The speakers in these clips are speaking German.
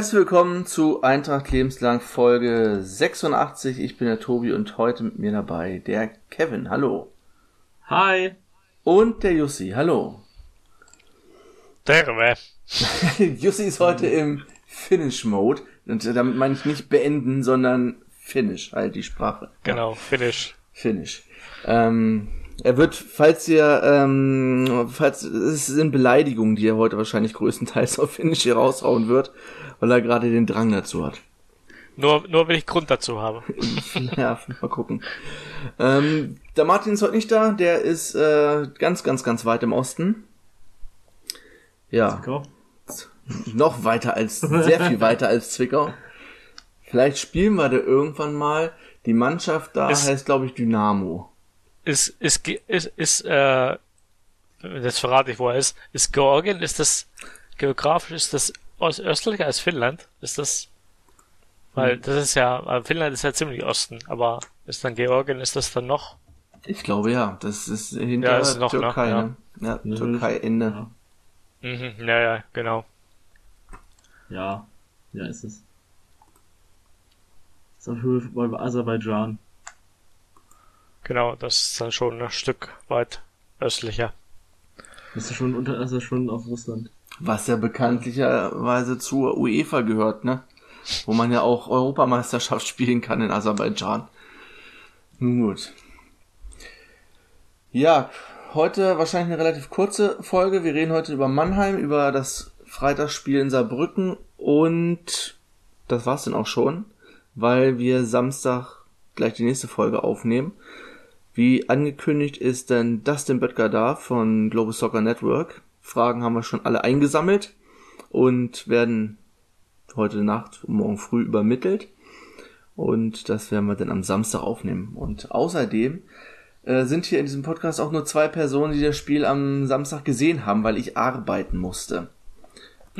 Herzlich willkommen zu Eintracht Lebenslang Folge 86. Ich bin der Tobi und heute mit mir dabei der Kevin. Hallo. Hi. Und der Jussi. Hallo. Terve. Jussi ist heute im Finish-Mode. Und damit meine ich nicht beenden, sondern Finish, halt die Sprache. Genau, Finish. Finish. Ähm, er wird, falls ihr, ähm, falls, es sind Beleidigungen, die er heute wahrscheinlich größtenteils auf Finish hier raushauen wird, weil er gerade den Drang dazu hat. Nur, nur wenn ich Grund dazu habe. ja, mal gucken. Ähm, der Martin ist heute nicht da, der ist äh, ganz, ganz, ganz weit im Osten. Ja. Zwickau. Noch weiter als, sehr viel weiter als Zwickau. Vielleicht spielen wir da irgendwann mal. Die Mannschaft da Ist- heißt, glaube ich, Dynamo. Ist, ist, ist, ist, äh, das verrate ich, wo er ist. Ist Georgien, ist das, geografisch ist das östlicher als Finnland? Ist das, weil Hm. das ist ja, weil Finnland ist ja ziemlich Osten, aber ist dann Georgien, ist das dann noch? Ich glaube ja, das ist hinter Ja, ist noch, ne? Türkei, Ja. ne? Ja, Ja. Türkei Ende. Ja. Mhm, ja, ja, genau. Ja, ja ist es. Ist auf Höhe bei Aserbaidschan. Genau, das ist dann schon ein Stück weit östlicher. Ist ja schon unter, ist ja schon auf Russland. Was ja bekanntlicherweise zur UEFA gehört, ne? Wo man ja auch Europameisterschaft spielen kann in Aserbaidschan. Nun gut. Ja, heute wahrscheinlich eine relativ kurze Folge. Wir reden heute über Mannheim, über das Freitagsspiel in Saarbrücken und das war's dann auch schon, weil wir Samstag gleich die nächste Folge aufnehmen. Wie angekündigt ist dann Dustin Böttger da von Global Soccer Network. Fragen haben wir schon alle eingesammelt und werden heute Nacht und morgen früh übermittelt. Und das werden wir dann am Samstag aufnehmen. Und außerdem äh, sind hier in diesem Podcast auch nur zwei Personen, die das Spiel am Samstag gesehen haben, weil ich arbeiten musste.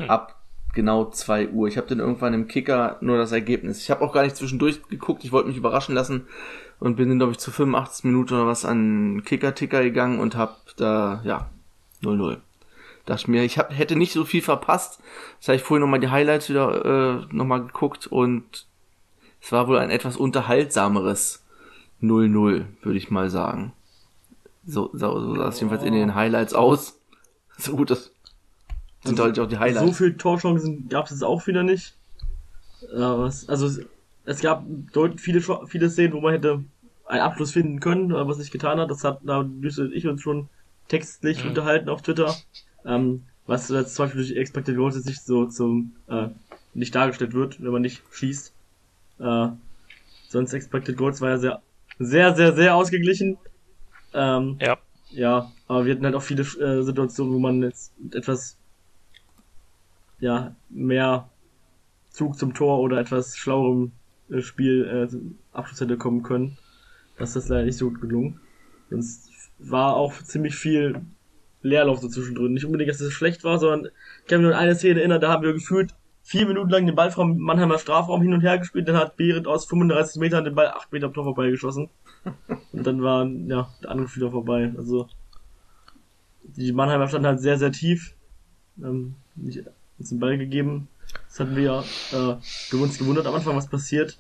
Ab genau 2 Uhr. Ich habe dann irgendwann im Kicker nur das Ergebnis. Ich habe auch gar nicht zwischendurch geguckt. Ich wollte mich überraschen lassen und bin dann, glaube ich, zu 85 Minuten oder was an Kicker-Ticker gegangen und habe da, ja, 0-0. Dachte mir, ich hab, hätte nicht so viel verpasst. Das habe ich vorhin nochmal die Highlights wieder äh, nochmal geguckt und es war wohl ein etwas unterhaltsameres 0-0, würde ich mal sagen. So, so, so sah es jedenfalls in den Highlights aus. So gut, das sind halt auch die So Highlights. viele Torchancen gab es jetzt auch wieder nicht. Aber es, also es, es gab viele, viele Szenen, wo man hätte einen Abschluss finden können, aber was nicht getan hat. Das hat da Düssel ich uns schon textlich unterhalten auf Twitter. Ähm, was jetzt zum Beispiel durch Expected Goals jetzt nicht so zum äh, nicht dargestellt wird, wenn man nicht schießt. Äh, sonst Expected Goals war ja sehr, sehr, sehr, sehr ausgeglichen. Ähm, Ja. ja, aber wir hatten halt auch viele äh, Situationen, wo man jetzt mit etwas ja, mehr Zug zum Tor oder etwas schlauerem äh, Spiel äh, Abschluss hätte kommen können. Das ist leider nicht so gut gelungen. Sonst war auch ziemlich viel Leerlauf so zwischendrin. Nicht unbedingt, dass es schlecht war, sondern ich kann mich nur an eine Szene erinnern, da haben wir gefühlt vier Minuten lang den Ball vom Mannheimer Strafraum hin und her gespielt, dann hat Berit aus 35 Metern den Ball 8 Meter am Tor vorbeigeschossen. Und dann war, ja, der Angriff wieder vorbei. Also, die Mannheimer standen halt sehr, sehr tief. Ähm, nicht uns den Ball gegeben. Das hatten wir ja äh, uns gewundert am Anfang, was passiert.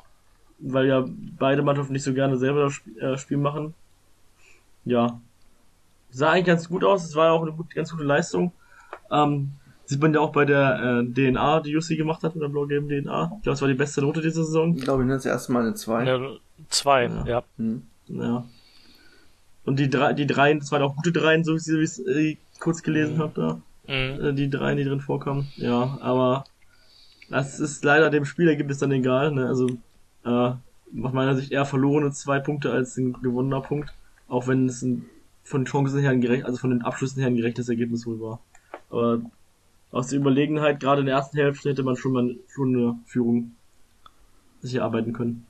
Weil ja beide Mannschaften nicht so gerne selber das äh, Spiel machen. Ja. Sah eigentlich ganz gut aus. Es war ja auch eine gut, ganz gute Leistung. Ähm, sieht man ja auch bei der äh, DNA, die Jussi gemacht hat, mit der blau-gelben DNA. Ich glaube, es war die beste Note dieser Saison. Ich glaube, ich nenne das erste Mal eine 2. Eine, zwei, Ja. ja. Hm. Ja. Und die drei, die dreien, das waren auch gute Dreien, so wie ich es äh, kurz gelesen habe da. Mhm. Äh, die dreien, die drin vorkamen. Ja, aber das ist leider dem Spielergebnis dann egal. Ne? Also äh, aus meiner Sicht eher verlorene zwei Punkte als ein gewonnener Punkt. Auch wenn es ein, von den Chancen her ein gerecht, also von den Abschlüssen her ein gerechtes Ergebnis wohl war. Aber aus der Überlegenheit, gerade in der ersten Hälfte, hätte man schon mal schon eine Führung sich erarbeiten können.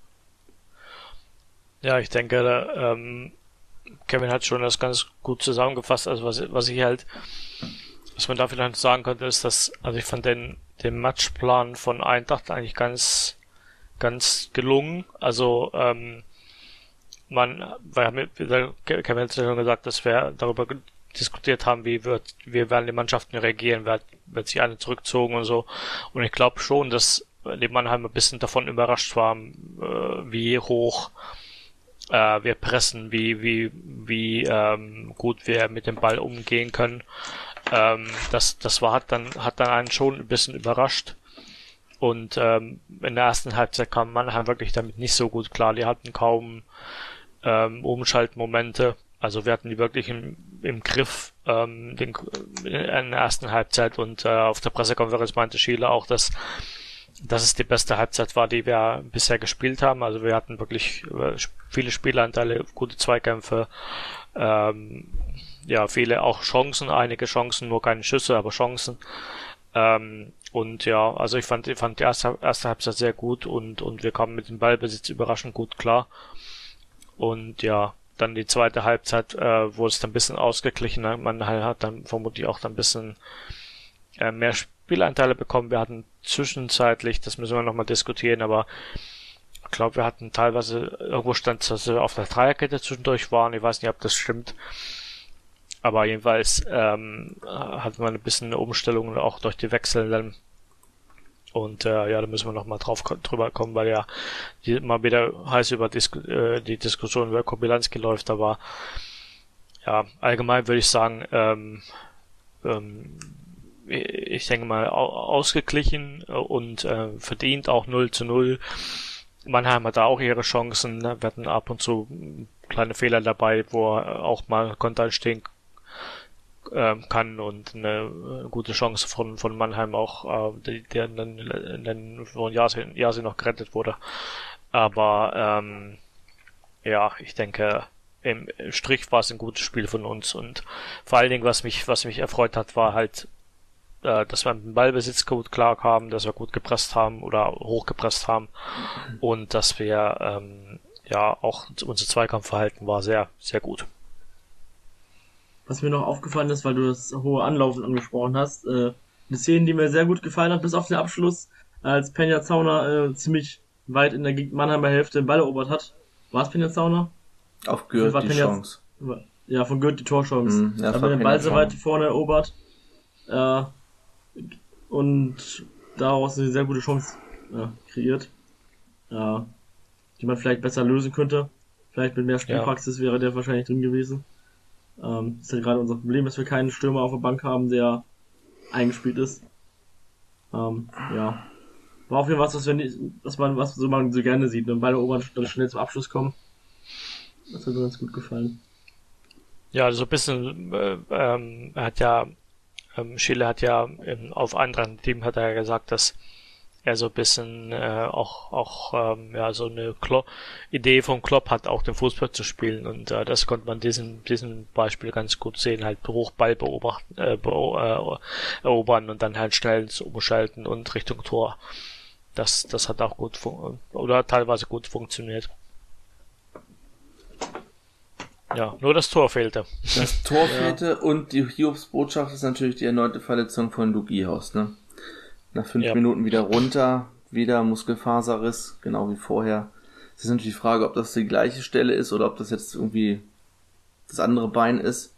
Ja, ich denke, da, ähm, Kevin hat schon das ganz gut zusammengefasst. Also was, was ich halt, was man da vielleicht sagen könnte, ist, dass, also ich fand den, den Matchplan von Eintracht eigentlich ganz, ganz gelungen. Also ähm, man, wir haben, Kevin hat ja schon gesagt, dass wir darüber diskutiert haben, wie wird, wie werden die Mannschaften reagieren, wird, wird sich eine zurückzogen und so. Und ich glaube schon, dass die Mannheim ein bisschen davon überrascht waren, äh, wie hoch äh, wir pressen, wie, wie, wie ähm, gut wir mit dem Ball umgehen können. Ähm, das, das war, hat dann, hat dann einen schon ein bisschen überrascht. Und ähm, in der ersten Halbzeit kam Mannheim wirklich damit nicht so gut klar. Die hatten kaum ähm, Umschaltmomente. Also wir hatten die wirklich im, im Griff ähm, den, in der ersten Halbzeit und äh, auf der Pressekonferenz meinte Schiele auch, dass dass es die beste Halbzeit war, die wir bisher gespielt haben. Also wir hatten wirklich äh, viele Spielanteile, gute Zweikämpfe, ähm, ja, viele auch Chancen, einige Chancen, nur keine Schüsse, aber Chancen. Ähm, und ja, also ich fand, ich fand die erste, erste Halbzeit sehr gut und, und wir kamen mit dem Ballbesitz überraschend gut klar. Und ja, dann die zweite Halbzeit, äh, wo es dann ein bisschen ausgeglichen hat, man hat dann vermutlich auch dann ein bisschen äh, mehr Spielanteile bekommen. Wir hatten zwischenzeitlich, das müssen wir nochmal diskutieren, aber ich glaube, wir hatten teilweise, irgendwo stand, dass wir auf der Dreierkette zwischendurch waren. Ich weiß nicht, ob das stimmt. Aber jedenfalls ähm, hatten wir ein bisschen eine Umstellung auch durch die Wechsel. Und äh, ja, da müssen wir nochmal drauf drüber kommen, weil ja die, mal wieder heiß über Dis äh, die Diskussion über Kobilanski läuft. Aber ja, allgemein würde ich sagen, ähm, ähm, ich denke mal, ausgeglichen und äh, verdient auch 0 zu 0. Mannheim hat da auch ihre Chancen, ne? werden ab und zu kleine Fehler dabei, wo auch mal Konter stehen äh, kann und eine gute Chance von, von Mannheim auch, äh, die, der dann, dann von Yasin, Yasin noch gerettet wurde. Aber ähm, ja, ich denke, im Strich war es ein gutes Spiel von uns und vor allen Dingen, was mich, was mich erfreut hat, war halt äh, dass wir mit dem Ballbesitz gut klar haben, dass wir gut gepresst haben oder hochgepresst haben und dass wir ähm, ja auch unser Zweikampfverhalten war sehr, sehr gut. Was mir noch aufgefallen ist, weil du das hohe Anlaufen angesprochen hast, äh, eine Szene, die mir sehr gut gefallen hat, bis auf den Abschluss, als Penja Zauner äh, ziemlich weit in der Mannheimer Hälfte den Ball erobert hat. War es Penja Zauner? Auf Gürt die Penja, Chance. Ja, von Gürt die Torchance. Mm, ja, Aber den Ball so weit vorne erobert. Äh, und daraus eine sehr gute Chance ja, kreiert, ja, die man vielleicht besser lösen könnte. Vielleicht mit mehr Spielpraxis ja. wäre der wahrscheinlich drin gewesen. Ähm, ist ja gerade unser Problem, dass wir keinen Stürmer auf der Bank haben, der eingespielt ist. Ähm, ja. War auf jeden Fall was, was, wir nicht, was man, was so man so gerne sieht, wenn beide Oberen dann schnell zum Abschluss kommen. Das hat mir ganz gut gefallen. Ja, so also ein bisschen, äh, ähm, hat ja ähm, Schiele hat ja ähm, auf anderen Team hat er gesagt, dass er so ein bisschen äh, auch auch ähm, ja so eine Klo Idee von Klopp hat, auch den Fußball zu spielen und äh, das konnte man diesen diesem Beispiel ganz gut sehen, halt Hochball beobachten, äh, be äh, erobern und dann halt schnell umschalten und Richtung Tor. Das das hat auch gut oder teilweise gut funktioniert. Ja, nur das Tor fehlte. Das Tor fehlte ja. und die Hiobs Botschaft ist natürlich die erneute Verletzung von Luke Ihaus, ne? Nach fünf ja. Minuten wieder runter, wieder Muskelfaserriss, genau wie vorher. Es ist natürlich die Frage, ob das die gleiche Stelle ist oder ob das jetzt irgendwie das andere Bein ist.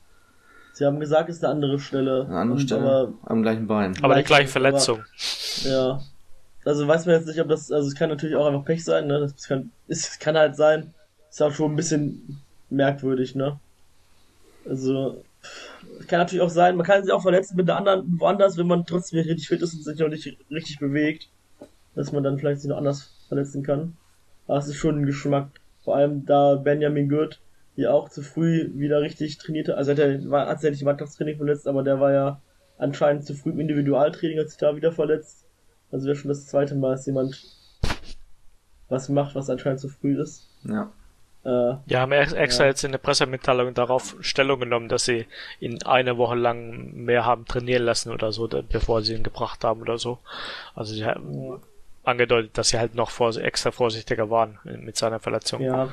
Sie haben gesagt, es ist eine andere Stelle. Eine andere Stelle am gleichen Bein. Aber die gleiche Verletzung. Aber, ja. Also weiß man jetzt nicht, ob das, also es kann natürlich auch einfach Pech sein, ne? Das kann, es kann halt sein. Ist auch schon ein bisschen merkwürdig, ne? Also, kann natürlich auch sein, man kann sich auch verletzen mit einer anderen woanders, wenn man trotzdem nicht richtig fit ist und sich noch nicht richtig bewegt, dass man dann vielleicht sich noch anders verletzen kann. Aber es ist schon ein Geschmack. Vor allem da Benjamin Gürt die auch zu früh wieder richtig trainierte, also hat er war hat im Mannschaftstraining verletzt, aber der war ja anscheinend zu früh im Individualtraining, hat sich da wieder verletzt. Also wäre schon das zweite Mal, dass jemand was macht, was anscheinend zu früh ist. Ja. Äh, ja, haben extra ja. jetzt in der Pressemitteilung darauf Stellung genommen, dass sie ihn eine Woche lang mehr haben trainieren lassen oder so, bevor sie ihn gebracht haben oder so. Also sie haben ja. angedeutet, dass sie halt noch vor, extra vorsichtiger waren mit seiner Verletzung. Ja.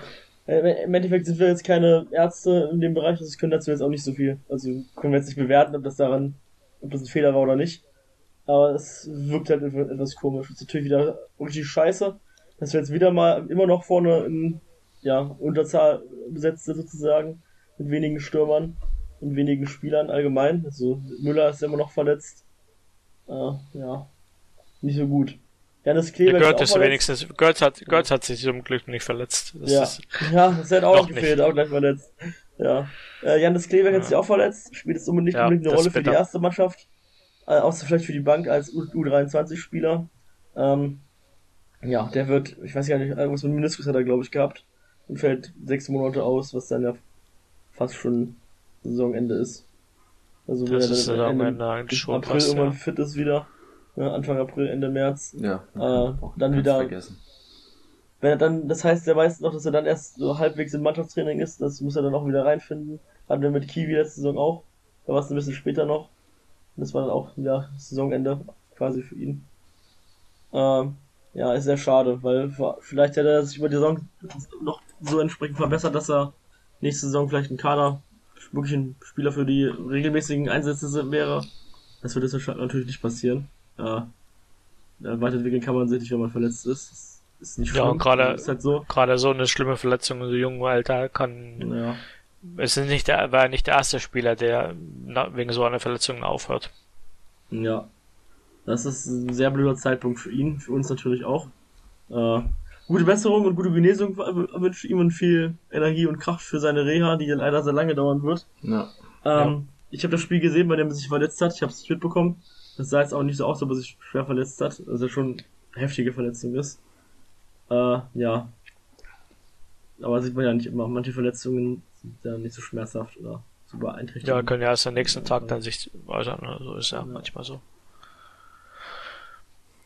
Äh, Im Endeffekt sind wir jetzt keine Ärzte in dem Bereich, also können dazu jetzt auch nicht so viel. Also können wir jetzt nicht bewerten, ob das daran, ob das ein Fehler war oder nicht. Aber es wirkt halt etwas komisch. Es ist natürlich wieder richtig scheiße, dass wir jetzt wieder mal immer noch vorne in ja, Unterzahl besetzte sozusagen, mit wenigen Stürmern. und wenigen Spielern allgemein. Also Müller ist immer noch verletzt. Äh, ja, nicht so gut. Janis Kleber ja, ist wenigstens, Götz hat, Götz hat sich zum Glück nicht verletzt. Das ja. Ist ja, das hätte auch gefehlt, nicht. auch gleich verletzt. Ja. Äh, Janis Kleber ja. hat sich auch verletzt, spielt jetzt unbedingt, ja, unbedingt eine Rolle für die erste Mannschaft. Äh, außer vielleicht für die Bank als U23-Spieler. Ähm, ja, der wird, ich weiß gar nicht, irgendwas mit Meniskus hat er, glaube ich, gehabt. Und fällt sechs Monate aus, was dann ja fast schon Saisonende ist. Also das wenn ist er dann Ende, April fast, irgendwann ja. fit ist wieder. Ja, Anfang April, Ende März. Ja. Äh, dann wieder. Vergessen. Wenn er dann, das heißt, er weiß noch, dass er dann erst so halbwegs im Mannschaftstraining ist, das muss er dann auch wieder reinfinden. Hatten wir mit Kiwi letzte Saison auch. Da war es ein bisschen später noch. Und das war dann auch wieder Saisonende quasi für ihn. Ähm, ja, ist sehr schade, weil vielleicht hätte er sich über die Saison noch so entsprechend verbessert, dass er nächste Saison vielleicht ein Kader wirklich ein Spieler für die regelmäßigen Einsätze wäre. Das wird jetzt natürlich nicht passieren. Ja, weiterentwickeln kann man sich nicht, wenn man verletzt ist. Das ist nicht schlimm. Ja, und gerade, halt so. gerade so eine schlimme Verletzung in so jungen Alter kann, ja. es ist nicht der, war nicht der erste Spieler, der wegen so einer Verletzung aufhört. Ja. Das ist ein sehr blöder Zeitpunkt für ihn, für uns natürlich auch. Äh, gute Besserung und gute Genesung wünsche ihm und viel Energie und Kraft für seine Reha, die leider sehr lange dauern wird. Ja. Ähm, ja. Ich habe das Spiel gesehen, bei dem er sich verletzt hat. Ich habe es nicht mitbekommen. Das sah jetzt auch nicht so aus, ob er sich schwer verletzt hat. Also schon heftige Verletzung ist. Äh, ja. Aber sieht man ja nicht immer. Manche Verletzungen sind ja nicht so schmerzhaft oder so beeinträchtigend. Ja, können ja erst am nächsten Tag dann sich äußern. So ist ja, ja. manchmal so.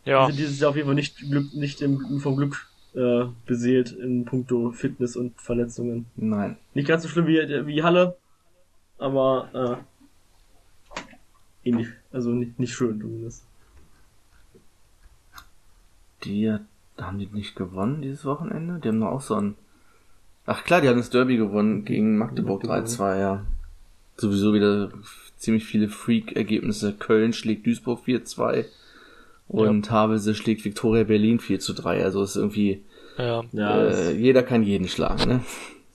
Ja. Also dieses Jahr auf jeden Fall nicht, Glück, nicht im, vom Glück äh, beseelt in puncto Fitness und Verletzungen. Nein. Nicht ganz so schlimm wie, wie Halle, aber äh, ähnlich. Also nicht, nicht schön zumindest. Die haben die nicht gewonnen dieses Wochenende? Die haben doch auch so ein. Ach klar, die haben das Derby gewonnen gegen Magdeburg 3-2, ja. Sowieso wieder ziemlich viele Freak-Ergebnisse. Köln schlägt Duisburg 4-2 und ja. Havelse schlägt Viktoria Berlin 4 zu 3. Also ist irgendwie, ja. Äh, jeder kann jeden schlagen, ne?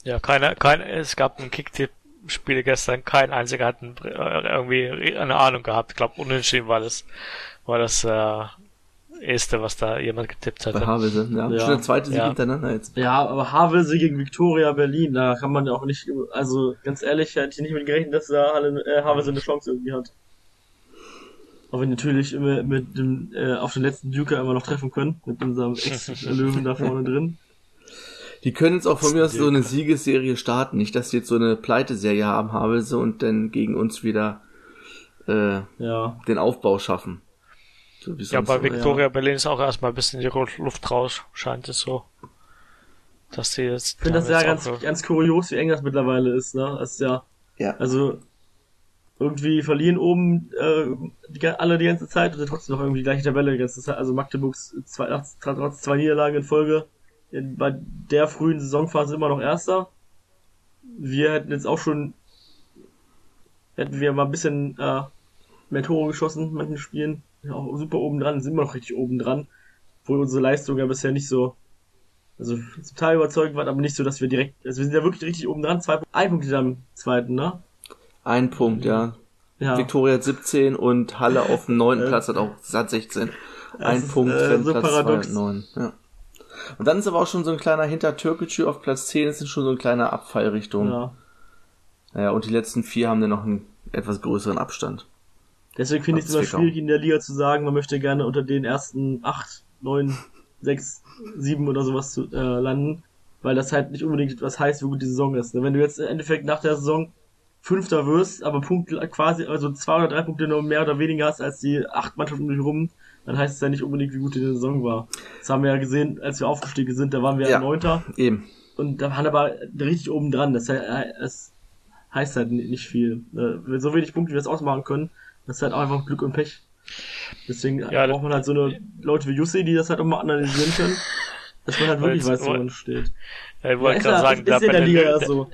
Ja, keiner, kein, es gab ein Kicktipp-Spiel gestern, kein einziger hat ein, äh, irgendwie eine Ahnung gehabt. Ich glaube, unentschieden war das, war das, äh, erste, was da jemand getippt hat. Bei Havelse, ja. ja. Schon der zweite Sieg ja. hintereinander jetzt. Ja, aber Havelse gegen Viktoria Berlin, da kann man ja auch nicht, also ganz ehrlich, hätte ich nicht mit gerechnet, dass da äh, Havelse eine Chance irgendwie hat. Auch wenn natürlich immer mit dem, äh, auf den letzten Duker immer noch treffen können, mit unserem Ex-Löwen da vorne drin. Die können jetzt auch von mir aus so eine Siegesserie starten, nicht, dass sie jetzt so eine Pleiteserie haben, Havelse, und dann gegen uns wieder äh, ja. den Aufbau schaffen. So ja, bei Victoria ja. Berlin ist auch erstmal ein bisschen die Luft raus, scheint es so. Dass sie jetzt. Ich finde das ja ganz, ganz kurios, wie eng das mittlerweile ist, ne? Das ist ja. Ja. Also, irgendwie verlieren oben äh, die, alle die ganze Zeit und trotzdem noch irgendwie die gleiche Tabelle die ganze Zeit. Also Magdeburgs zwei, trotz zwei Niederlagen in Folge in, bei der frühen Saisonphase immer noch Erster. Wir hätten jetzt auch schon hätten wir mal ein bisschen äh, mehr Tore geschossen in manchen Spielen. Ja, auch super oben dran, sind wir noch richtig oben dran. Obwohl unsere Leistung ja bisher nicht so, also Teil überzeugend war, aber nicht so, dass wir direkt, also wir sind ja wirklich richtig oben dran. Zwei, ein Punkt am zweiten, ne? Ein Punkt, ja. ja. Viktoria hat 17 und Halle auf dem neunten Platz hat auch hat 16. Ein ist, Punkt äh, so Platz paradox. 2 und 9. Ja. Und dann ist aber auch schon so ein kleiner hinter Türkgücü auf Platz 10 ist schon so ein kleiner Abfall Richtung. Ja. Ja, und die letzten vier haben dann noch einen etwas größeren Abstand. Deswegen finde ich es immer schwierig in der Liga zu sagen, man möchte gerne unter den ersten acht, neun, sechs, sieben oder sowas zu, äh, landen, weil das halt nicht unbedingt was heißt, wie gut die Saison ist. Wenn du jetzt im Endeffekt nach der Saison Fünfter wirst, aber Punkt quasi, also zwei oder drei Punkte nur mehr oder weniger hast als die acht Mannschaften um dich rum, dann heißt es ja nicht unbedingt, wie gut die Saison war. Das haben wir ja gesehen, als wir aufgestiegen sind, da waren wir ja Neunter. Eben. Und da waren aber richtig oben dran. Das, das heißt halt nicht viel. Äh, so wenig Punkte, wie wir es ausmachen können, das ist halt auch einfach Glück und Pech. Deswegen ja, braucht man halt so eine Leute wie Jussi, die das halt auch mal analysieren können, dass man halt wirklich weiß, wo man steht. Ja, ich wollte ja, gerade sagen, ist, ist in der Liga ja so.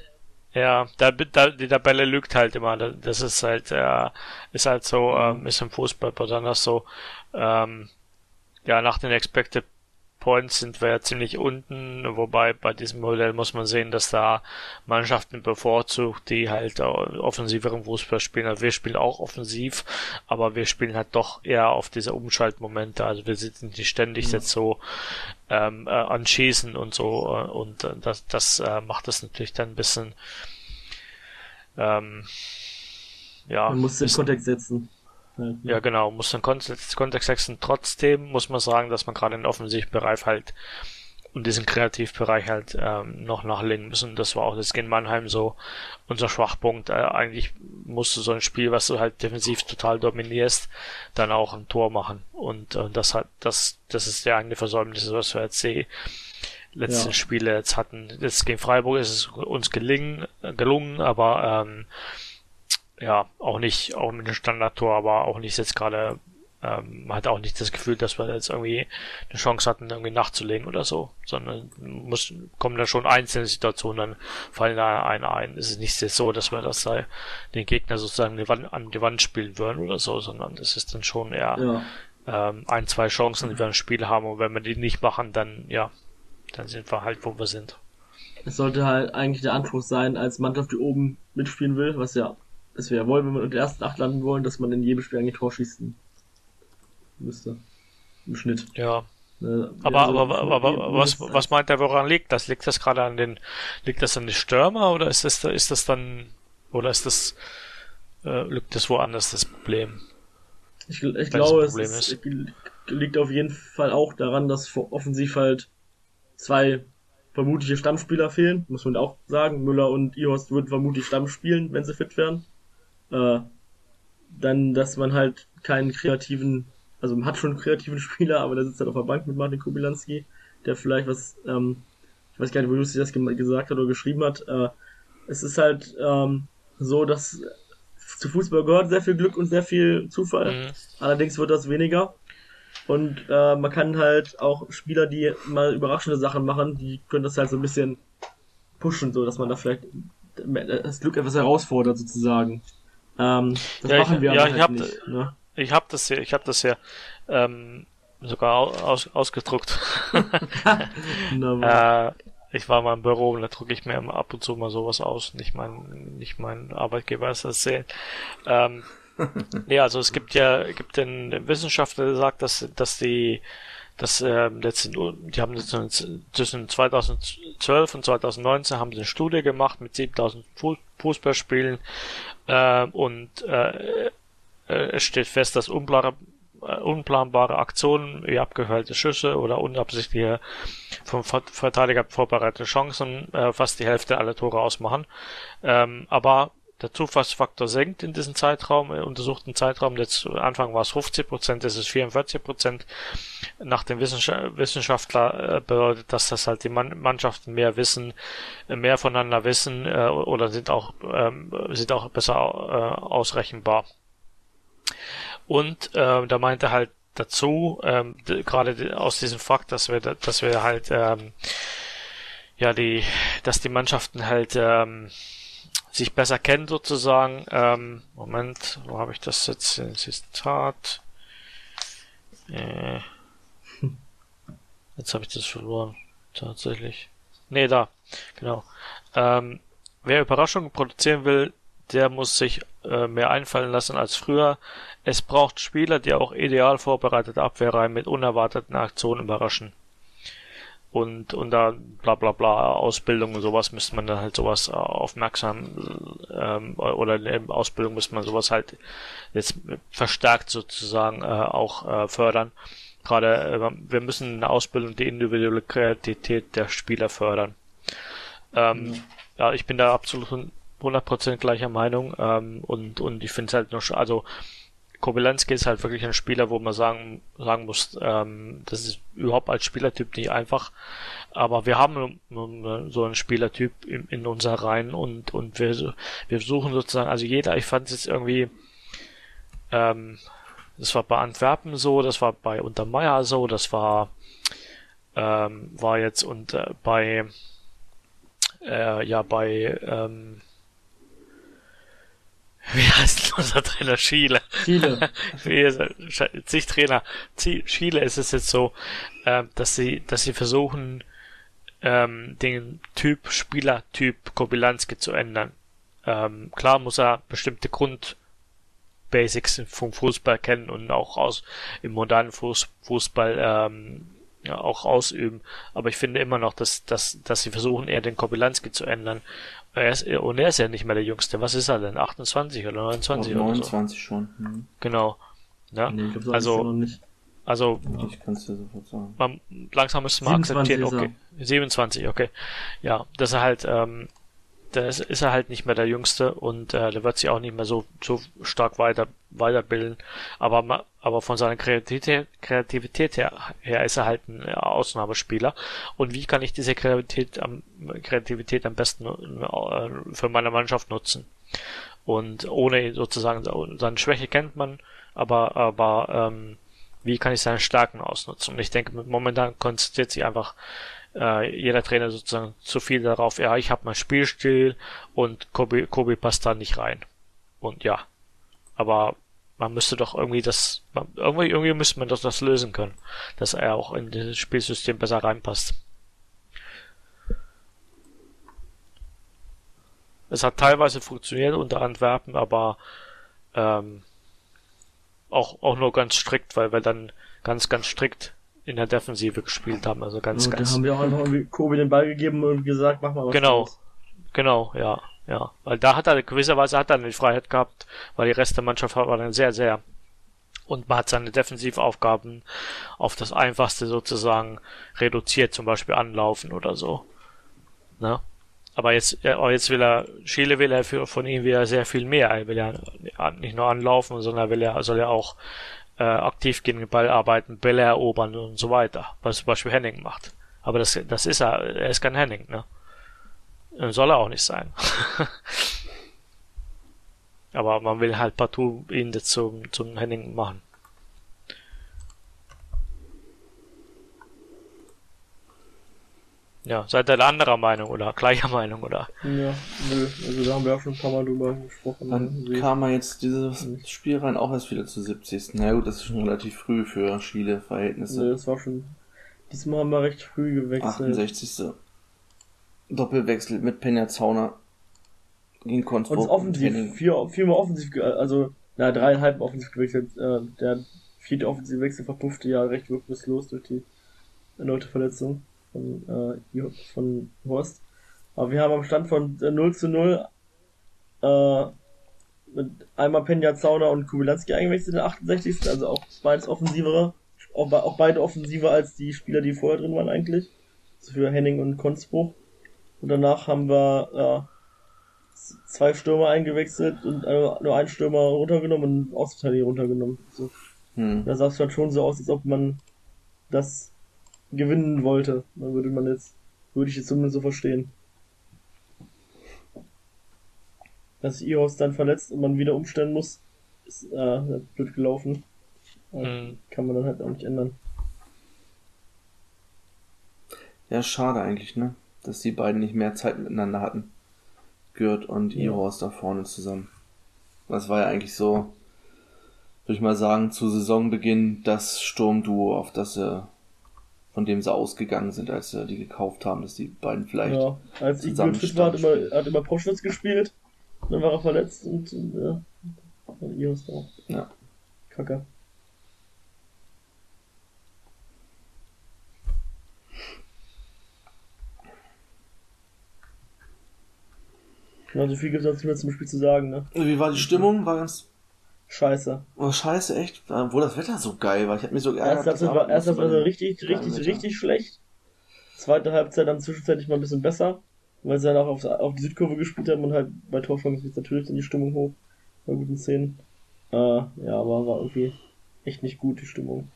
Ja, da, da, die Tabelle lügt halt immer. Das ist halt, äh, ist halt so, ähm, ist im Fußball besonders so, ähm, ja, nach den Expected Points sind wir ja ziemlich unten, wobei bei diesem Modell muss man sehen, dass da Mannschaften bevorzugt, die halt offensiveren Fußball spielen. Also wir spielen auch offensiv, aber wir spielen halt doch eher auf diese Umschaltmomente. Also wir sind nicht ständig mhm. jetzt so ähm, äh, anschießen und so äh, und äh, das, das äh, macht das natürlich dann ein bisschen ähm, ja. Man muss den Kontext setzen. Ja, genau, muss den Kontext, Kontext setzen. Trotzdem muss man sagen, dass man gerade in offensiven Bereich halt und diesen Kreativbereich halt ähm, noch nachlegen müssen. Das war auch das in Mannheim so unser Schwachpunkt. Äh, eigentlich musst du so ein Spiel, was du halt defensiv total dominierst, dann auch ein Tor machen. Und äh, das hat, das, das ist der eigene Versäumnis, was wir jetzt die letzten ja. Spiele jetzt hatten. Jetzt gegen Freiburg ist es uns gelingen, gelungen, aber ähm, ja, auch nicht, auch mit einem Standardtor, aber auch nicht jetzt gerade, ähm, man hat auch nicht das Gefühl, dass wir jetzt irgendwie eine Chance hatten, irgendwie nachzulegen oder so, sondern muss, kommen da schon einzelne Situationen, dann fallen da eine ein. Es ist nicht so, dass wir das da den Gegner sozusagen die Wand, an die Wand spielen würden oder so, sondern es ist dann schon eher ja. ähm, ein, zwei Chancen, die wir im Spiel haben und wenn wir die nicht machen, dann ja, dann sind wir halt, wo wir sind. Es sollte halt eigentlich der Anspruch sein, als Mannschaft, die oben mitspielen will, was ja es wäre wohl, wenn wir unter ersten acht landen wollen, dass man in jedem Spiel eigentlich Tor schießen müsste. Im Schnitt. Ja. Ne, aber, also aber, aber, aber was, was meint er, woran liegt das? Liegt das gerade an den, liegt das an den Stürmer oder ist das, ist das dann, oder ist das, äh, liegt das woanders das Problem? Ich, ich glaube, es ist, liegt auf jeden Fall auch daran, dass offensiv halt zwei vermutliche Stammspieler fehlen, muss man auch sagen. Müller und Ihorst würden vermutlich Stamm spielen, wenn sie fit wären äh, dann, dass man halt keinen kreativen, also man hat schon einen kreativen Spieler, aber der sitzt halt auf der Bank mit Martin Kubilanski, der vielleicht was, ähm, ich weiß gar nicht, wo Lucy das gesagt hat oder geschrieben hat, äh, es ist halt ähm, so, dass zu Fußball gehört sehr viel Glück und sehr viel Zufall. Mhm. Allerdings wird das weniger. Und äh, man kann halt auch Spieler, die mal überraschende Sachen machen, die können das halt so ein bisschen pushen, so dass man da vielleicht das Glück etwas herausfordert sozusagen. Ähm, das ja, machen ich, wir ja, halt ich hab, nicht. Ne? Ich habe das hier, ich habe das hier ähm, sogar aus, ausgedruckt. äh, ich war mal im Büro und da drucke ich mir ab und zu mal sowas aus. Nicht mein, nicht mein Arbeitgeber ist das sehen. Ähm, nee, also es gibt ja, gibt den, den Wissenschaftler, der sagt, dass, dass die das äh, letzten, die haben zwischen 2012 und 2019 haben sie eine Studie gemacht mit 7000 Fußballspielen äh, und äh, es steht fest, dass unplare, äh, unplanbare Aktionen wie abgehörte Schüsse oder unabsichtliche vom Verteidiger vorbereitete Chancen äh, fast die Hälfte aller Tore ausmachen. Ähm, aber der Zufallsfaktor senkt in diesem Zeitraum, im untersuchten Zeitraum. Jetzt Anfang war es 50 Prozent, es ist 44 Prozent. Nach dem Wissenschaftler äh, bedeutet das, dass halt die Mannschaften mehr wissen, äh, mehr voneinander wissen äh, oder sind auch ähm, sind auch besser ausrechenbar. Und äh, da meinte halt dazu, ähm, gerade aus diesem Fakt, dass wir, dass wir halt ähm, ja die, dass die Mannschaften halt ähm, sich besser kennen sozusagen. Ähm, Moment, wo habe ich das jetzt? Zitat. Äh, jetzt habe ich das verloren. Tatsächlich. Nee, da. Genau. Ähm, wer Überraschungen produzieren will, der muss sich äh, mehr einfallen lassen als früher. Es braucht Spieler, die auch ideal vorbereitete Abwehrreihen mit unerwarteten Aktionen überraschen und und da bla bla bla Ausbildung und sowas müsste man dann halt sowas aufmerksam ähm, oder in der Ausbildung müsste man sowas halt jetzt verstärkt sozusagen äh, auch äh, fördern. Gerade äh, wir müssen in der Ausbildung die individuelle Kreativität der Spieler fördern. Ähm, mhm. Ja, ich bin da absolut 100% gleicher Meinung ähm, und und ich finde es halt noch also Kobylanski ist halt wirklich ein Spieler, wo man sagen, sagen muss, ähm, das ist überhaupt als Spielertyp nicht einfach. Aber wir haben so einen Spielertyp in, in unserer Reihen und, und wir, wir suchen sozusagen, also jeder, ich fand es jetzt irgendwie, ähm, das war bei Antwerpen so, das war bei Untermeier so, das war, ähm, war jetzt und äh, bei, äh, ja, bei, ähm, Wie heißt unser Trainer? Schiele. Chile. Sch- Sich Trainer. Schiele ist es jetzt so, äh, dass sie, dass sie versuchen, ähm, den Typ, Spielertyp Kobylanski zu ändern. Ähm, klar muss er bestimmte Grundbasics vom Fußball kennen und auch aus im modernen Fuß, Fußball ähm, ja, auch ausüben. Aber ich finde immer noch, dass, dass, dass sie versuchen, eher den Kobylanski zu ändern. Er ist, und er ist ja nicht mehr der Jüngste. Was ist er denn? 28 oder 29 oder so? 29 schon. Hm. Genau. Ja? Nee, ich glaube, so Also- ist. Also Ich kann es dir sofort sagen. man, langsam müsste man 27 akzeptieren, ist okay. 27, okay. Ja, dass er halt, ähm, da ist, ist er halt nicht mehr der Jüngste und äh, der wird sich auch nicht mehr so, so stark weiter weiterbilden. Aber ma- aber von seiner Kreativität, her, her ist er halt ein Ausnahmespieler. Und wie kann ich diese Kreativität am, Kreativität am besten äh, für meine Mannschaft nutzen? Und ohne sozusagen seine Schwäche kennt man, aber aber ähm, wie kann ich seine Stärken ausnutzen? Und ich denke, momentan konzentriert sich einfach äh, jeder Trainer sozusagen zu viel darauf, ja, ich habe mein Spielstil und Kobe, Kobe passt da nicht rein. Und ja, aber man müsste doch irgendwie das, man, irgendwie, irgendwie müsste man doch das lösen können, dass er auch in dieses Spielsystem besser reinpasst. Es hat teilweise funktioniert unter Antwerpen, aber ähm, auch, auch nur ganz strikt, weil wir dann ganz, ganz strikt in der Defensive gespielt haben. Also ganz, Und da ganz. haben wir auch einfach irgendwie Kobe den Ball gegeben und gesagt, mach mal was. Genau. Genau, ja, ja. Weil da hat er gewisserweise hat er die Freiheit gehabt, weil die Rest der Mannschaft war dann sehr, sehr und man hat seine Defensivaufgaben auf das Einfachste sozusagen reduziert, zum Beispiel anlaufen oder so. Ne? Aber jetzt, aber jetzt will er, Chile will er für, von ihm wieder sehr viel mehr. Er will ja nicht nur anlaufen, sondern will er, soll er auch äh, aktiv gegen den Ball arbeiten, Bälle erobern und so weiter, was zum Beispiel Henning macht. Aber das, das ist er, er ist kein Henning, ne? Äh, Soll er auch nicht sein. Aber man will halt partout ihn jetzt zum, zum Henning machen. Ja, seid ihr anderer Meinung oder gleicher Meinung oder? Ja, nö. Also da haben wir auch schon ein paar Mal drüber gesprochen. Dann irgendwie. kam er jetzt dieses Spiel rein auch erst wieder zu 70. Na gut, das ist schon relativ früh für Chile-Verhältnisse. Nö, das war schon. Diesmal haben wir recht früh gewechselt. 68. Doppelwechsel mit Penja Zauner gegen Und Konstrukt. ist offensiv, vier, viermal offensiv, also, na, dreieinhalb offensiv gewechselt. Äh, der vierte offensive Wechsel verpuffte ja recht wirkungslos durch die erneute Verletzung von, äh, von Horst. Aber wir haben am Stand von äh, 0 zu 0 äh, mit einmal Penja Zauner und Kubilanski eingewechselt in der 68. Also auch beides offensivere, auch, auch beide offensiver als die Spieler, die vorher drin waren eigentlich. Also für Henning und Konzbruch. Und danach haben wir z- zwei Stürmer eingewechselt und äh, nur einen Stürmer runtergenommen und Außenverteidiger runtergenommen. So. Hm. Da sah es dann schon so aus, als ob man das gewinnen wollte. Dann würde man jetzt, würde ich jetzt zumindest so verstehen. Dass Ihos dann verletzt und man wieder umstellen muss, ist äh, blöd gelaufen. Hm. Kann man dann halt auch nicht ändern. Ja, schade eigentlich, ne? Dass die beiden nicht mehr Zeit miteinander hatten. Gürt und Ja. Ihorst da vorne zusammen. Das war ja eigentlich so, würde ich mal sagen, zu Saisonbeginn das Sturmduo, auf das sie, von dem sie ausgegangen sind, als sie die gekauft haben, dass die beiden vielleicht. Ja, als zusammen fit war, hat immer, hat immer Proschwitz gespielt. Dann war er verletzt und, und ja, und Ihos auch. Ja. Kacke. Ja, so viel gibt es dazu mehr zum Spiel zu sagen, ne? Wie war die Stimmung? War ganz Scheiße. oh, scheiße, echt? Obwohl das Wetter so geil war. Ich hab mich so geärgert. Halbzeit war, Halbzeit war bei richtig, richtig, richtig schlecht. Zweite Halbzeit dann zwischenzeitlich mal ein bisschen besser, weil sie dann auch auf, auf die Südkurve gespielt haben und halt bei Torchancen ist natürlich dann die Stimmung hoch. Bei guten Szenen. Äh, ja, aber war irgendwie echt nicht gut, die Stimmung.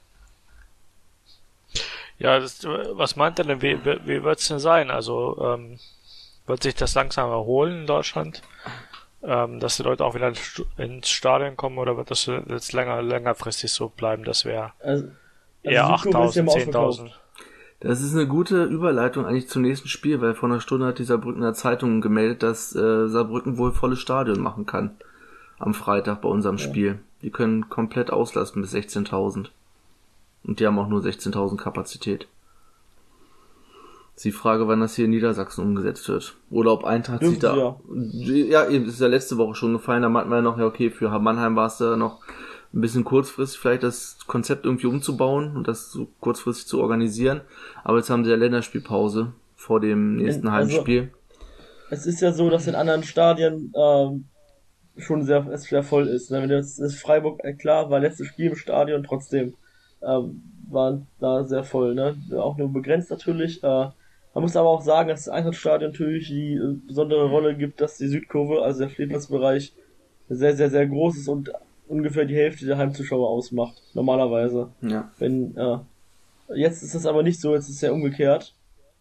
Ja, das, was meint er denn? Wie, wie wie wird's denn sein? Also, ähm, wird sich das langsam erholen in Deutschland? Ähm, dass die Leute auch wieder ins Stadion kommen oder wird das jetzt länger, längerfristig so bleiben? Das wäre Also, also eher die Südkurve ist ja 8000, mal ausverkauft. 10.000. Das ist eine gute Überleitung eigentlich zum nächsten Spiel, weil vor einer Stunde hat die Saarbrückener Zeitung gemeldet, dass äh, Saarbrücken wohl volles Stadion machen kann. am Freitag bei unserem Ja. Spiel. Die können komplett auslasten bis 16.000. Und die haben auch nur 16.000 Kapazität. Ist die Frage, wann das hier in Niedersachsen umgesetzt wird. Oder ob Eintracht sich da... Dürfen Ja, eben, das ist ja letzte Woche schon gefallen. Da meinten wir ja noch, ja okay, für Mannheim war es da noch ein bisschen kurzfristig vielleicht das Konzept irgendwie umzubauen und das so kurzfristig zu organisieren. Aber jetzt haben sie ja Länderspielpause vor dem nächsten Also- Heimspiel. Es ist ja so, dass in anderen Stadien ähm, schon sehr, es sehr voll ist. Ne? Wenn das, das Freiburg, äh, klar, war letztes Spiel im Stadion, trotzdem ähm, war da sehr voll. Ne? Auch nur begrenzt natürlich. Äh, man muss aber auch sagen, dass das Eintrachtstadion natürlich die äh, besondere Rolle gibt, dass die Südkurve, also der Stehplatzbereich, sehr, sehr, sehr groß ist und ungefähr die Hälfte der Heimzuschauer ausmacht. Normalerweise. Ja. Wenn, äh, jetzt ist das aber nicht so, jetzt ist es ja umgekehrt,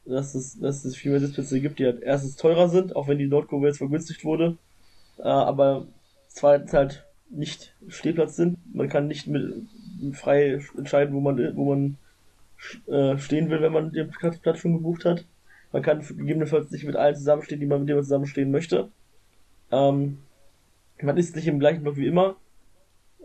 dass es, dass es viel mehr Sitzplätze gibt, die halt erstens teurer sind, auch wenn die Nordkurve jetzt vergünstigt wurde, äh, aber zweitens halt nicht Stehplatz sind. Man kann nicht mit frei entscheiden, wo man, wo man äh, stehen will, wenn man den Platz schon gebucht hat. Man kann gegebenenfalls nicht mit allen zusammenstehen, die man mit man zusammenstehen möchte. Ähm, man ist nicht im gleichen Block wie immer.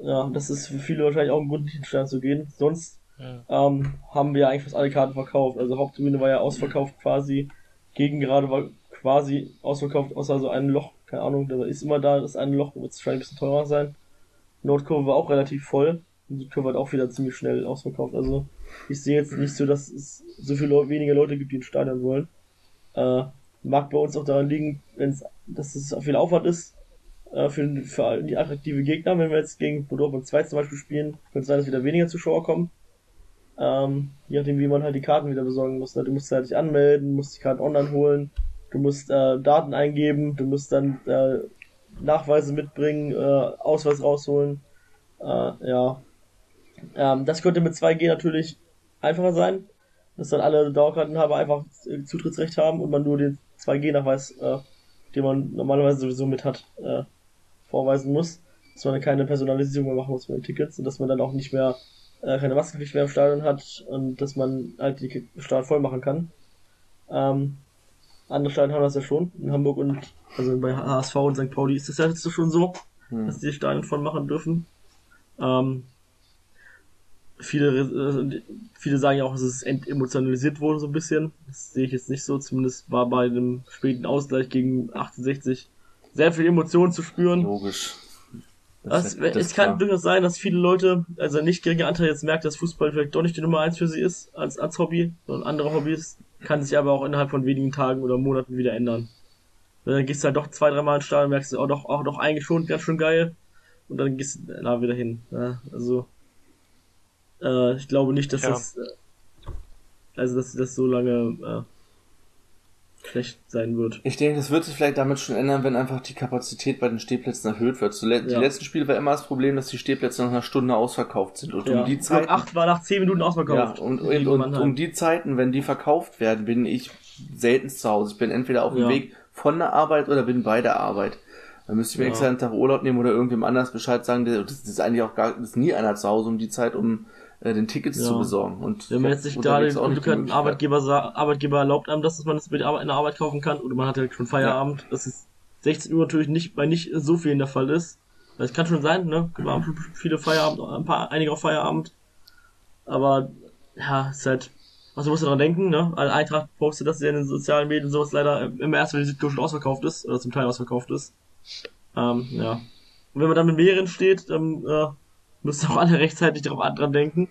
Ja, das ist für viele wahrscheinlich auch ein Grund, nicht in Stadion zu gehen. Sonst Ja. ähm, haben wir ja eigentlich fast alle Karten verkauft. Also Haupttribüne war ja ausverkauft quasi. Gegen gerade war quasi ausverkauft, außer so ein Loch. Keine Ahnung, da ist immer da, das eine Loch, wird es wahrscheinlich ein bisschen teurer sein. Nordkurve war auch relativ voll. Und Südkurve hat auch wieder ziemlich schnell ausverkauft. Also ich sehe jetzt nicht so, dass es so viele Leute, weniger Leute gibt, die ins Stadion wollen. Äh, mag bei uns auch daran liegen, wenn's, dass es viel Aufwand ist äh, für, für die attraktive Gegner. Wenn wir jetzt gegen Dortmund 2 zum Beispiel spielen, könnte es sein, dass wieder weniger Zuschauer kommen. Ähm, je nachdem, wie man halt die Karten wieder besorgen muss. Ne? Du musst halt dich anmelden, musst die Karten online holen, du musst äh, Daten eingeben, du musst dann äh, Nachweise mitbringen, äh, Ausweis rausholen. Äh, ja. Ähm, das könnte mit 2G natürlich einfacher sein, dass dann alle Dauerkartenhaber einfach Zutrittsrecht haben und man nur den 2G-Nachweis, äh, den man normalerweise sowieso mit hat, äh, vorweisen muss. Dass man keine Personalisierung mehr machen muss mit den Tickets und dass man dann auch nicht mehr äh, keine Maskenpflicht mehr im Stadion hat und dass man halt die Stadion voll machen kann. Ähm, andere Stadien haben das ja schon. In Hamburg und also bei HSV und St. Pauli ist das ja jetzt schon so, Hm. dass die die Stadien voll machen dürfen. Ähm, viele, äh, viele sagen ja auch, dass es entemotionalisiert wurde so ein bisschen. Das sehe ich jetzt nicht so. Zumindest war bei dem späten Ausgleich gegen 68 sehr viel Emotionen zu spüren. Logisch. Das, das es kann klar. durchaus sein, dass viele Leute, also ein nicht geringer Anteil jetzt merkt, dass Fußball vielleicht doch nicht die Nummer eins für sie ist, als, als Hobby, sondern andere Hobbys, kann sich aber auch innerhalb von wenigen Tagen oder Monaten wieder ändern. Weil Dann gehst du halt doch zwei, dreimal ins Stadion, merkst du, auch doch, auch doch eigentlich schon ganz schön geil, und dann gehst du da wieder hin. Ja, also, äh, ich glaube nicht, dass Ja. das, äh, also, dass das so lange, äh, schlecht sein wird. Ich denke, das wird sich vielleicht damit schon ändern, wenn einfach die Kapazität bei den Stehplätzen erhöht wird. Zuletzt, Ja. Die letzten Spiele war immer das Problem, dass die Stehplätze nach einer Stunde ausverkauft sind. Und Ja. um die Zeiten, acht war nach zehn Minuten ja, ausverkauft. und, und, und Mannheim. um die Zeiten, wenn die verkauft werden, bin ich selten zu Hause. Ich bin entweder auf dem Ja. Weg von der Arbeit oder bin bei der Arbeit. Dann müsste ich mir Ja. extra einen Tag Urlaub nehmen oder irgendwem anders Bescheid sagen, das ist eigentlich auch gar, das ist nie einer zu Hause um die Zeit, um äh, den Tickets Ja. zu besorgen. Und Wenn man jetzt nicht gerade Glück hat, ein. Arbeitgeber, Arbeitgeber erlaubt einem das, dass man das mit Arbeit, in der Arbeit kaufen kann, oder man hat halt schon Feierabend, das ist 16 Uhr natürlich nicht, bei nicht so vielen der Fall ist. Das kann schon sein, ne? Wir haben schon viele Feierabend, ein paar, einige auf Feierabend. Aber, ja, ist halt, was musst du dran denken, ne? Weil Eintracht postet, dass sie in den sozialen Medien sowas leider immer erst, wenn die Südkurve schon ausverkauft ist, oder zum Teil ausverkauft ist. Ähm, ja. Und wenn man dann mit mehreren steht, dann, äh, müssen auch alle rechtzeitig darauf dran denken.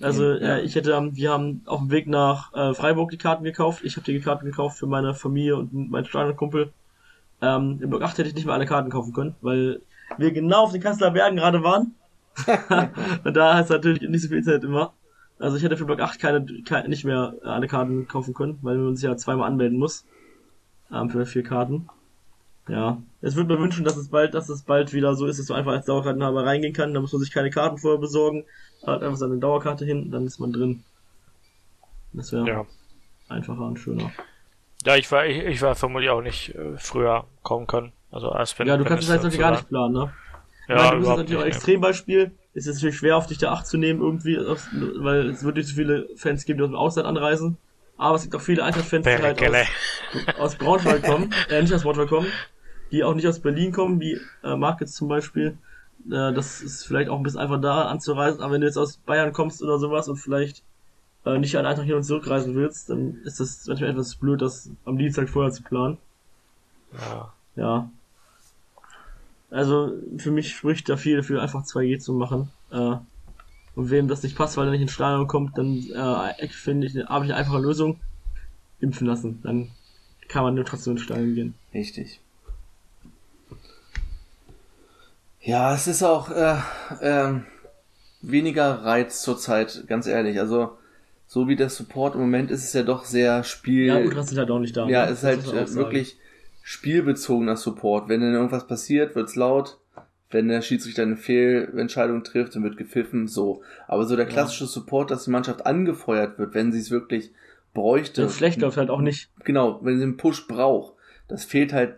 Also Ja. äh, ich hätte, ähm, wir haben auf dem Weg nach äh, Freiburg die Karten gekauft. Ich habe die Karten gekauft für meine Familie und meinen Stadionkumpel. Ähm, Im Block 8 hätte ich nicht mehr alle Karten kaufen können, weil wir genau auf den Kasseler Bergen gerade waren. und da ist natürlich nicht so viel Internet immer. Also ich hätte für Block 8 keine, keine nicht mehr alle Karten kaufen können, weil man sich ja zweimal anmelden muss. Ähm, für vier Karten. Ja. Es würde mir wünschen, dass es bald, dass es bald wieder so ist, dass man einfach als Dauerkartenhaber reingehen kann. Da muss man sich keine Karten vorher besorgen. Hat einfach seine Dauerkarte hin, dann ist man drin. Das wäre Ja. einfacher und schöner. Ja, ich war, ich, ich war vermutlich auch nicht äh, früher kommen können. Also erst wenn ja, du kannst es halt natürlich gar nicht planen, ne? Ich Ja, meine, du bist natürlich auch ein Extrembeispiel. Es ist natürlich schwer, auf dich da Acht zu nehmen irgendwie, weil es wird nicht so viele Fans geben, die aus dem Ausland anreisen. Aber es gibt auch viele Eintracht-Fans, die halt aus, aus Braunschweig kommen, äh, nicht aus Braunschweig kommen, die auch nicht aus Berlin kommen, wie äh, Marc jetzt zum Beispiel. Äh, das ist vielleicht auch ein bisschen einfach da anzureisen, aber wenn du jetzt aus Bayern kommst oder sowas und vielleicht äh, nicht an Tag hin und zurückreisen willst, dann ist das manchmal etwas blöd, das am Dienstag vorher zu planen. Ja. Ja. Also für mich spricht da viel dafür, einfach 2G zu machen. Äh, und wem das nicht passt, weil er nicht ins Stadion kommt, dann äh, finde ich, habe ich eine einfache Lösung. Impfen lassen. Dann kann man nur trotzdem ins Stadion gehen. Richtig. Ja, es ist auch äh, ähm, weniger Reiz zurzeit, ganz ehrlich. Also so wie der Support im Moment ist es ja doch sehr Spiel. Ja, Ultras sind halt auch nicht da. Ja, ne? es ist halt äh, wirklich spielbezogener Support. Wenn dann irgendwas passiert, wird's laut. Wenn der Schiedsrichter eine Fehlentscheidung trifft, dann wird gepfiffen, so. Aber so der Ja. klassische Support, dass die Mannschaft angefeuert wird, wenn sie es wirklich bräuchte. Wenn schlecht läuft, halt auch nicht. Genau, wenn sie einen Push braucht. Das fehlt halt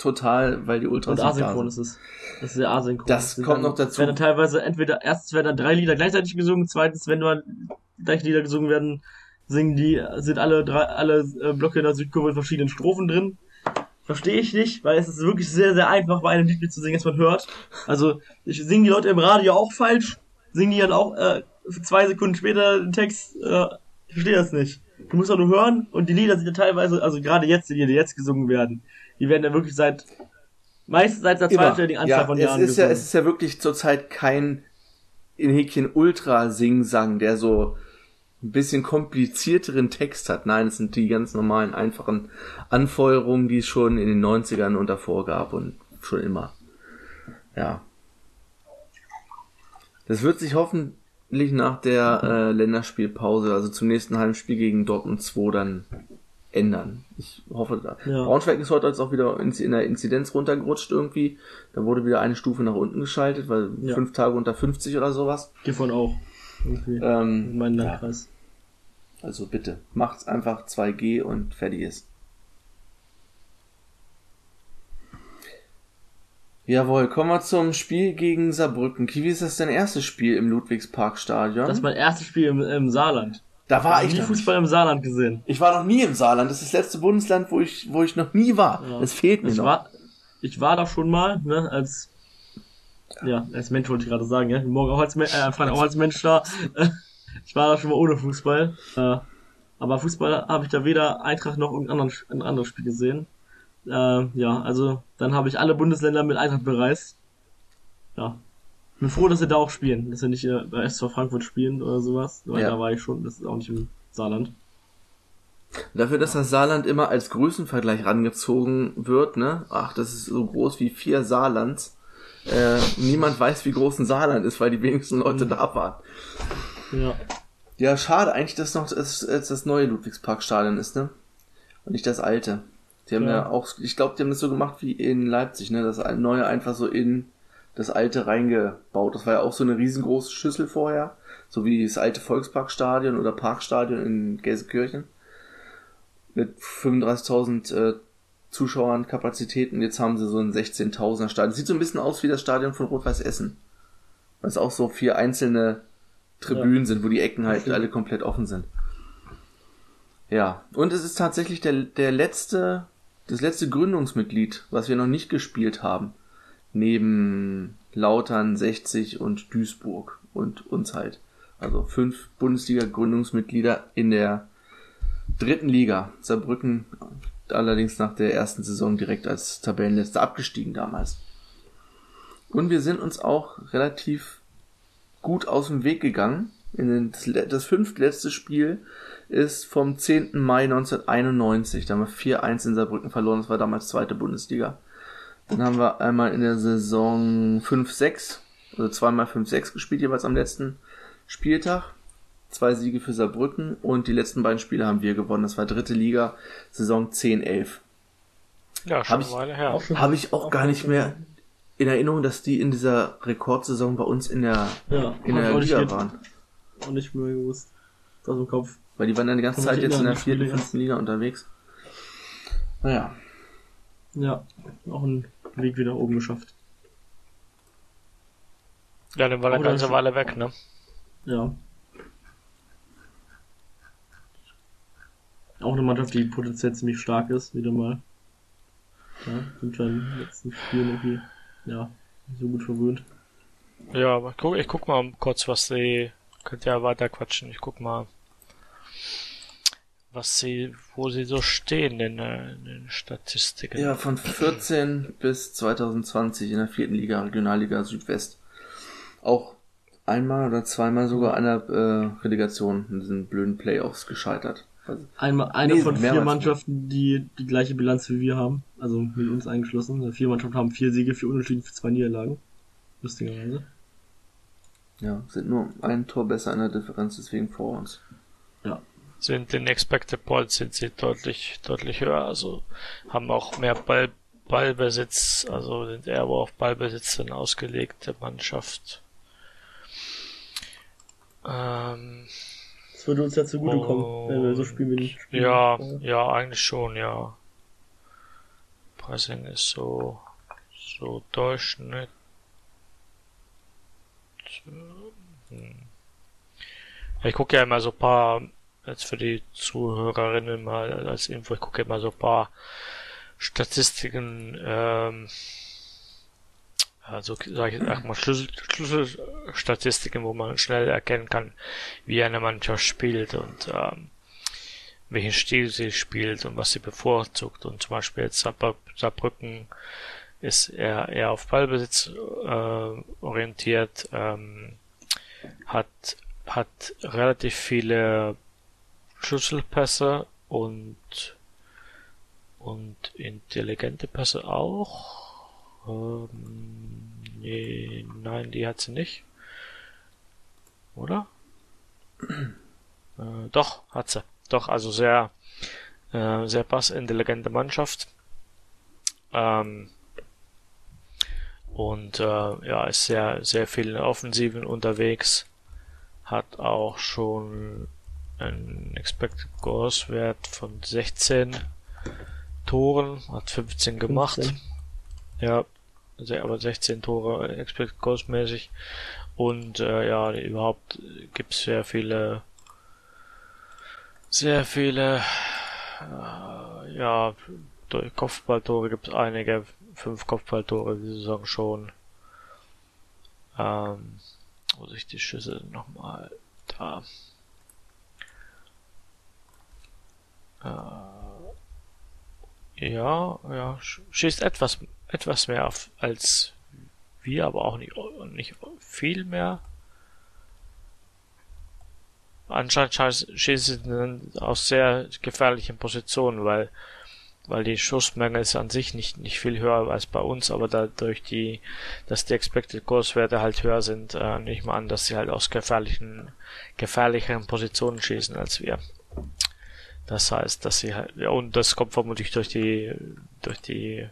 total, weil die Ultras Und asynchron ist es. Das ist sehr asynchron. Das sind kommt dann, noch dazu. Werden dann teilweise entweder, erstens werden dann drei Lieder gleichzeitig gesungen, zweitens, wenn nur gleiche Lieder gesungen werden, singen die, sind alle drei, alle äh, Blöcke in der Südkurve in verschiedenen Strophen drin. Verstehe ich nicht, weil es ist wirklich sehr, sehr einfach, bei einem Lied mitzusingen, das man hört. Also, ich singe die Leute im Radio auch falsch, singen die dann auch äh, zwei Sekunden später den Text. Äh, ich verstehe das nicht. Du musst auch nur hören und die Lieder sind ja teilweise, also gerade jetzt, die Lieder, die jetzt gesungen werden, die werden ja wirklich seit meistens seit einer zweistelligen Anzahl Ja, von es Jahren ist ja, es ist ja wirklich zurzeit kein in Häkchen Ultra-Sing-Sang, der so ein bisschen komplizierteren Text hat. Nein, es sind die ganz normalen, einfachen Anfeuerungen, die es schon in den 90ern und davor gab und schon immer. Ja. Das wird sich hoffentlich nach der äh, Länderspielpause, also zum nächsten Heimspiel gegen Dortmund 2 dann ändern. Ich hoffe, da. Ja. Braunschweig ist heute jetzt auch wieder in, in der Inzidenz runtergerutscht irgendwie. Da wurde wieder eine Stufe nach unten geschaltet, weil Ja. fünf Tage unter 50 oder sowas. Hiervon auch. In Ähm, ja, Landkreis. also bitte, macht's einfach 2G und fertig ist. Jawohl, kommen wir zum Spiel gegen Saarbrücken. Kiwi, ist das dein erstes Spiel im Ludwigsparkstadion? Das ist mein erstes Spiel im, im Saarland. Da war ich ich nie noch Fußball im Saarland gesehen. Ich war noch nie im Saarland. Das ist das letzte Bundesland, wo ich, wo ich noch nie war. Ja. Das fehlt mir Ich noch. war, ich war da schon mal, ne, als, ja, als Mensch wollte ich gerade sagen, ja, morgen auch als, äh, Freitag auch als Mensch da. ich war da schon mal ohne Fußball. Äh, aber Fußball habe ich da weder Eintracht noch irgendein anderes, ein anderes Spiel gesehen. Äh, ja, also dann habe ich alle Bundesländer mit Eintracht bereist. Ja. Bin froh, dass sie da auch spielen, dass sie nicht äh, bei SV Frankfurt spielen oder sowas. Weil Ja. da war ich schon, das ist auch nicht im Saarland. Dafür, dass das Saarland immer als Größenvergleich rangezogen wird, ne? Ach, das ist so groß wie vier Saarlands. Äh, niemand weiß, wie groß ein Saarland ist, weil die wenigsten Leute da waren. Ja. Ja, schade eigentlich, dass noch das, das, das neue Ludwigsparkstadion ist, ne? Und nicht das alte. Die haben ja, Ja. auch, ich glaube, die haben das so gemacht wie in Leipzig, ne? Das neue einfach so in das alte reingebaut. Das war ja auch so eine riesengroße Schüssel vorher. So wie das alte Volksparkstadion oder Parkstadion in Gelsenkirchen. Mit 35.000 äh, Zuschauern Kapazitäten. Jetzt haben sie so ein 16.000er Stadion. Sieht so ein bisschen aus wie das Stadion von Rot-Weiß Essen. Weil es auch so vier einzelne Tribünen sind, wo die Ecken halt alle komplett offen sind. Ja, und es ist tatsächlich der, der letzte, das letzte Gründungsmitglied, was wir noch nicht gespielt haben. Neben Lautern, 60 und Duisburg und uns halt. Also fünf Bundesliga-Gründungsmitglieder in der dritten Liga. Saarbrücken allerdings nach der ersten Saison direkt als Tabellenletzter abgestiegen damals. Und wir sind uns auch relativ gut aus dem Weg gegangen. Das fünftletzte Spiel ist vom 10. Mai 1991. Da haben wir 4-1 in Saarbrücken verloren. Das war damals zweite Bundesliga. Dann haben wir einmal in der Saison 5-6, also zweimal 5-6 gespielt, jeweils am letzten Spieltag. Zwei Siege für Saarbrücken und die letzten beiden Spiele haben wir gewonnen. Das war dritte Liga, Saison 10-11. Ja, schon Hab eine Weile her. Habe ich auch gar nicht mehr in Erinnerung, dass die in dieser Rekordsaison bei uns in der, Ja, in der auch nicht Liga ge- waren. auch nicht mehr gewusst. Aus dem Kopf. Weil die waren dann die ganze Zeit jetzt in der vierten, fünften Liga unterwegs. Naja, Ja, auch einen Weg wieder oben geschafft. Ja, den war eine Oder ganze schon- Weile weg, ne? Ja. Auch eine Mannschaft, die potenziell ziemlich stark ist, wieder mal. Ja, sind schon in den letzten Spielen irgendwie, ja, so gut verwöhnt. Ja, aber guck, ich guck mal kurz, was sie, könnt ja weiter quatschen, ich guck mal, was sie, wo sie so stehen in, äh, in den Statistiken. Ja, von 14 bis 2020 in der vierten Liga, Regionalliga Südwest. Auch einmal oder zweimal sogar einer äh, Relegation in diesen blöden Playoffs gescheitert. Also, Einmal, eine Nee, von vier. Mannschaften, die die gleiche Bilanz wie wir haben, also mit uns eingeschlossen. Also Vier Mannschaften haben vier Siege, vier Unentschieden, für zwei Niederlagen. Lustigerweise. ja, sind nur ein Tor besser in der Differenz, deswegen vor uns. Sind in Expected Points sind sie deutlich, deutlich höher, also haben auch mehr Ball, Ballbesitz, also sind eher auf Ballbesitz dann ausgelegte Mannschaft. Ähm, Das würde uns ja zugutekommen, wenn wir so spielen spielen. ja, ja, eigentlich schon, ja. Pressing ist so, so Durchschnitt. Hm. Ich gucke ja immer so ein paar, jetzt für die Zuhörerinnen mal als Info, ich gucke immer so ein paar Statistiken, ähm, also sage ich sag mal Schlüssel, Schlüsselstatistiken, wo man schnell erkennen kann, wie eine Mannschaft spielt und ähm, welchen Stil sie spielt und was sie bevorzugt. Und zum Beispiel jetzt Saarbrü- Saarbrücken ist eher, eher auf Ballbesitz äh, orientiert, ähm, hat, hat relativ viele Schlüsselpässe und, und intelligente Pässe auch. Ähm, nee, nein, die hat sie nicht. Oder? Äh, doch, hat sie. Doch, also sehr, äh, sehr passintelligente Mannschaft. Ähm, und äh, ja, ist sehr, sehr viel in Offensiven unterwegs. Hat auch schon einen Expected Goals Wert von 16 Toren, hat 15 gemacht. 15. Ja, aber 16 Tore Expected Goals mäßig. Und äh, ja, überhaupt gibt's sehr viele, sehr viele, äh, ja, durch Kopfballtore gibt's einige, fünf Kopfballtore diese Saison schon. Ähm, wo sich die Schüsse nochmal da. Äh, ja, ja, sch- schießt etwas, etwas mehr auf, als wir, aber auch nicht, nicht viel mehr. Anscheinend schießen sie aus sehr gefährlichen Positionen, weil, weil die Schussmenge ist an sich nicht, nicht viel höher als bei uns, aber dadurch die, dass die Expected Goals Werte halt höher sind, äh, nehme ich mal an, dass sie halt aus gefährlichen, gefährlicheren Positionen schießen als wir. Das heißt, dass sie halt, ja, und das kommt vermutlich durch die, durch die,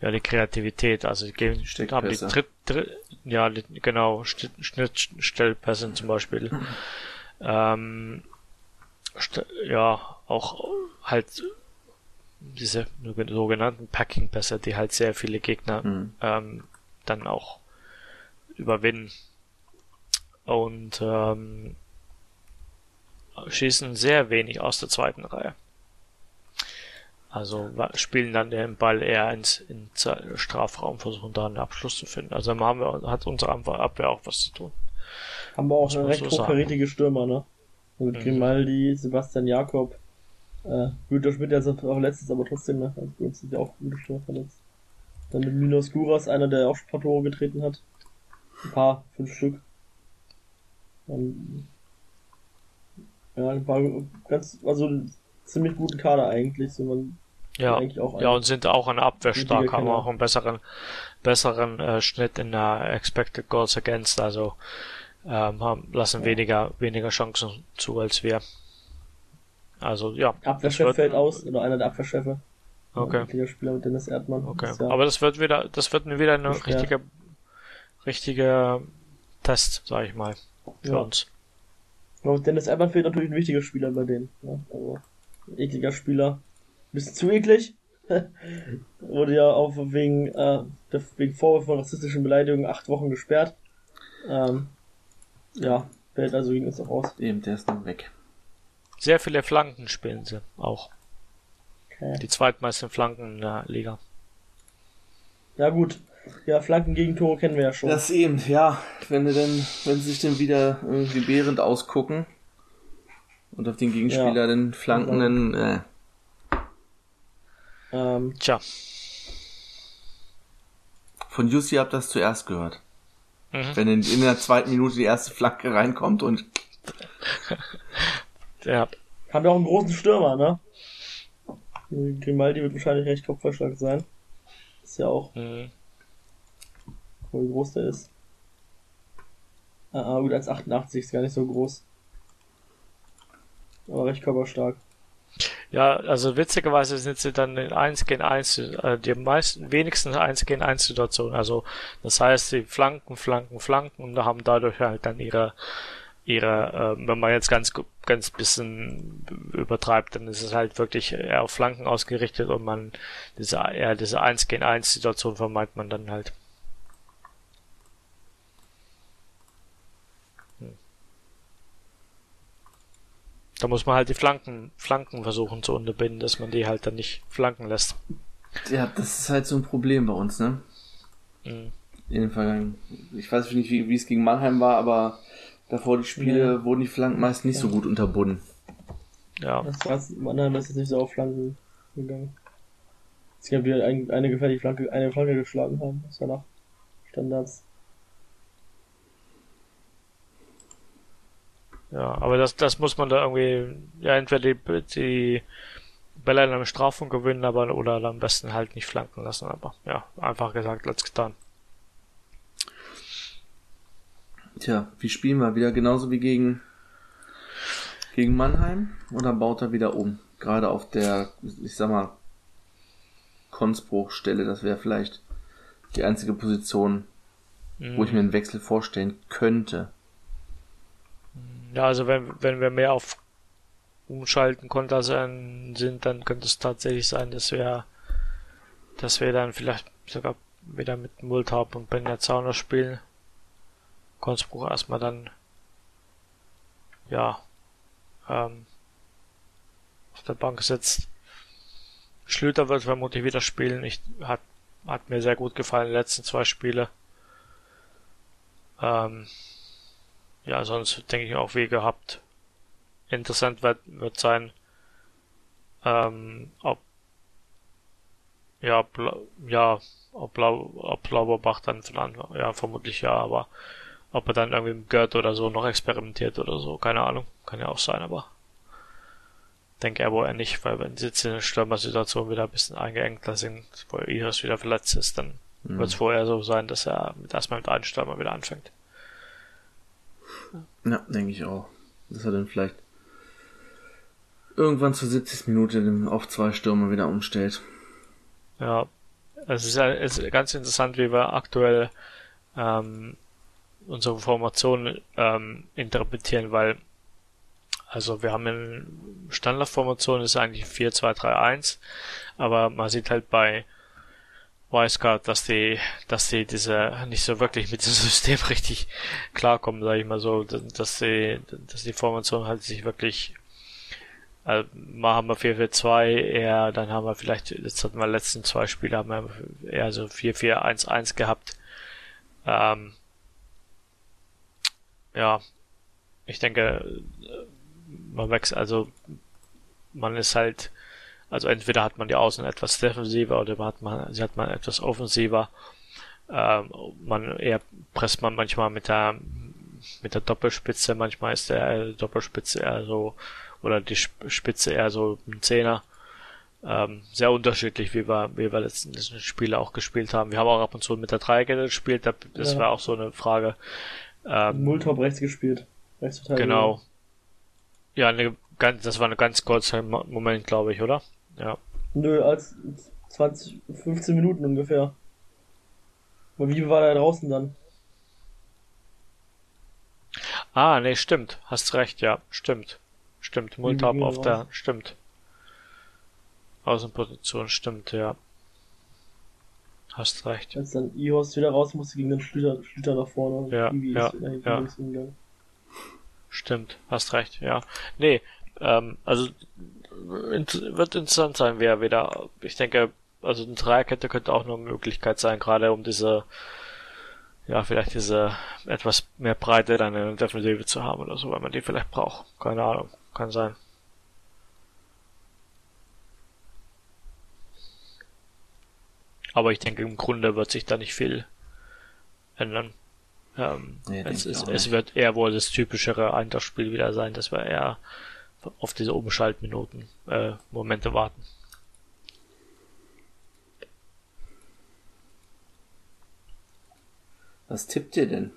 ja, die Kreativität, also die geben, haben die. Tritt, Tritt, ja, die, genau, Schnitt- Schnittstellpässe zum Beispiel. Ähm, ja, auch halt diese sogenannten Packing-Pässe, die halt sehr viele Gegner Mhm. ähm, dann auch überwinden. Und ähm, schießen sehr wenig aus der zweiten Reihe. Also spielen dann den Ball eher ins, ins Strafraum, versuchen da einen Abschluss zu finden. Also haben wir, hat unsere Abwehr auch was zu tun. Haben wir auch man recht so hochkarätige Stürmer, ne? Mit Mhm. Grimaldi, Sebastian Jakob, äh, Güter Schmidt, der ist auch letztes, aber trotzdem, ne? Also uns sind ja auch gute Stürmer verletzt. Dann mit Minos Guras, einer, der auch ein paar Tore getreten hat. Ein paar, fünf Stück. Dann, ja, ein paar ganz, also ziemlich guten Kader eigentlich, so man Ja, ja und sind auch an der Abwehr stark, haben auch einen besseren, besseren äh, Schnitt in der Expected Goals Against, also ähm, haben, lassen Ja. weniger, weniger Chancen zu als wir. Also ja. das Abwehrchef fällt aus, oder einer der Abwehrchefe. Okay. Der Spieler mit Dennis Erdmann. Okay. Ja- Aber das wird wieder, das wird wieder eine richtige, richtige Test, sag ich mal, für Ja. uns. Dennis Erdmann fehlt natürlich ein wichtiger Spieler bei denen. Ja, also, ein ekliger Spieler. Bisschen zu eklig. Wurde ja auch wegen, äh, wegen Vorwurf von rassistischen Beleidigungen acht Wochen gesperrt. Ähm, ja, fällt also gegen uns auch aus. Eben, der ist dann weg. Sehr viele Flanken spielen sie auch. Okay. Die zweitmeisten Flanken in der Liga. Ja gut, ja, Flanken gegen Tore kennen wir ja schon. Das eben, ja. Wenn denn, wenn sie sich dann wieder irgendwie behrend ausgucken und auf den Gegenspieler Ja. den Flanken dann, äh, Ähm, Tja. von Jussi habt das zuerst gehört. Mhm. Wenn in, in der zweiten Minute die erste Flanke reinkommt und Ja. haben wir auch einen großen Stürmer, ne? Grimaldi wird wahrscheinlich recht kopfballstark sein. Ist ja auch, Mhm. Wie groß der ist. Ah, ah, gut, 1,88 ist gar nicht so groß. Aber recht körperstark. Ja, also witzigerweise sind sie dann in 1 gegen 1, äh, die meisten, wenigsten 1 gegen 1 Situationen. Also, das heißt, sie flanken, flanken, flanken und haben dadurch halt dann ihre, ihre, äh, wenn man jetzt ganz, ganz bisschen übertreibt, dann ist es halt wirklich eher auf Flanken ausgerichtet und man, diese, eher diese 1 gegen 1 Situation vermeidet man dann halt. Da muss man halt die Flanken, Flanken versuchen zu unterbinden, dass man die halt dann nicht flanken lässt. ja, das ist halt so ein Problem bei uns, ne? Mhm. In den Vergangenen. Ich weiß nicht, wie, wie es gegen Mannheim war, aber davor die Spiele Ja. wurden die Flanken meist nicht so gut unterbunden. Ja, Das war im anderen ist jetzt nicht so auf Flanken gegangen. Es gab wieder ein, eine gefährliche Flanke, eine Flanke geschlagen haben. Das war nach Standards. Ja, aber das, das muss man da irgendwie, ja, entweder die, die Bälle in einem Strafung gewinnen, aber, oder am besten halt nicht flanken lassen, aber ja, einfach gesagt, als getan. Tja, wie spielen wir? Wieder genauso wie gegen, gegen Mannheim? Oder baut er wieder um? Gerade auf der, ich sag mal, Konzbruchstelle, das wäre vielleicht die einzige Position, wo ich mir einen Wechsel vorstellen könnte. Ja, also wenn, wenn wir mehr auf Umschalten Konter sein sind, dann könnte es tatsächlich sein, dass wir, dass wir dann vielleicht sogar wieder mit Multhaupt und Benja Zauner spielen. Konzbruch erstmal dann, ja, ähm, auf der Bank sitzt. Schlüter wird vermutlich wieder spielen. Ich, hat, hat mir sehr gut gefallen, die letzten zwei Spiele. Ähm, ja, sonst denke ich auch wie gehabt. Interessant wird, wird sein, ähm, ob, ja, Bla, ja, ob, Blau, ob Lauberbach dann von Anfang, ja, vermutlich ja, aber ob er dann irgendwie mit Gerd oder so noch experimentiert oder so, keine Ahnung, kann ja auch sein, aber denke er wohl eher nicht, weil wenn sie jetzt in der Stürmer-Situation wieder ein bisschen eingeengter sind, wo Iris wieder verletzt ist, dann Mhm. wird es vorher so sein, dass er mit, erstmal mit einem Stürmer wieder anfängt. Ja, denke ich auch. Dass er dann vielleicht irgendwann zur 70. Minute auf zwei Stürmer wieder umstellt. Ja, es ist ist ganz interessant, wie wir aktuell ähm, unsere Formation ähm, interpretieren, weil also wir haben eine Standardformation ist eigentlich 4-2-3-1, aber man sieht halt bei Wiseguard, dass die, dass die diese nicht so wirklich mit dem System richtig klarkommen, sage ich mal so, dass die, dass die Formation halt sich wirklich also, mal haben wir 4-4-2 eher, dann haben wir vielleicht, jetzt hatten wir letzten zwei Spiele, haben wir eher so 4-4-1-1 gehabt. Ähm, ja, ich denke, man wechselt, also man ist halt, also entweder hat man die Außen etwas defensiver oder hat man, sie hat man etwas offensiver. Ähm, man eher presst man manchmal mit der mit der Doppelspitze, manchmal ist der Doppelspitze eher so oder die Spitze eher so ein Zehner. Ähm, sehr unterschiedlich, wie wir, wie wir letzten, letzten Spiele auch gespielt haben. Wir haben auch ab und zu mit der Dreierkette gespielt, das Ja. war auch so eine Frage. Ähm, Multop rechts gespielt. Rechtsverteidiger. Genau. Ja, eine, ganz, das war eine ganz kurze Mo- Moment, glaube ich, oder? Ja. Nö, als 20, 15 Minuten ungefähr. Aber wie war der draußen dann? Ah, nee, stimmt. Hast recht, ja, stimmt. Stimmt. Multab ging auf raus? der, stimmt. Außenposition, stimmt, ja. Hast recht. Als dann Ihorst wieder raus musste gegen den Schlüter, Schlüter nach vorne. Ja, ja, ja. Stimmt, hast recht, ja. Nee, ähm, also wird interessant sein, wer wieder, ich denke, also eine Dreierkette könnte auch noch eine Möglichkeit sein, gerade um diese, ja, vielleicht diese etwas mehr Breite dann in der Defensive zu haben oder so, weil man die vielleicht braucht. Keine Ahnung, kann sein. Aber ich denke, im Grunde wird sich da nicht viel ändern. Ähm, Nee, es, es, es wird eher wohl das typischere Eintagsspiel wieder sein, dass wir eher auf diese Umschaltminuten, äh, Momente warten. Was tippt ihr denn?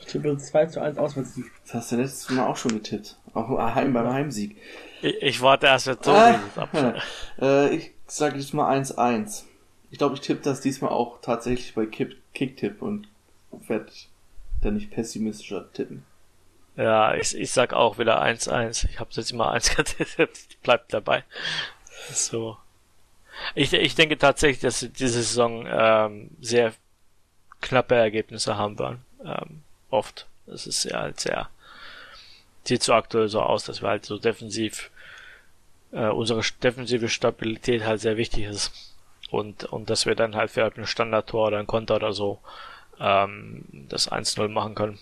Ich tippe 2 zu 1 Auswärtssieg. Das hast du letztes Mal auch schon getippt. Auch heim beim Heimsieg. Ich, ich warte erst, wenn Tobi Ah, äh, ich sage diesmal 1-1. Ich glaube, ich tippe das diesmal auch tatsächlich bei Kick- Kicktipp und werde dann nicht pessimistischer tippen. Ja, ich, ich sag auch wieder 1-1. Ich habe jetzt immer 1 getippt. Bleibt dabei. So. Ich, ich denke tatsächlich, dass diese Saison ähm, sehr knappe Ergebnisse haben werden. Ähm, oft. Das ist ja halt sehr. Sieht so aktuell so aus, dass wir halt so defensiv äh, unsere defensive Stabilität halt sehr wichtig ist. Und, und dass wir dann halt für ein Standardtor oder ein Konter oder so ähm, das 1-0 machen können.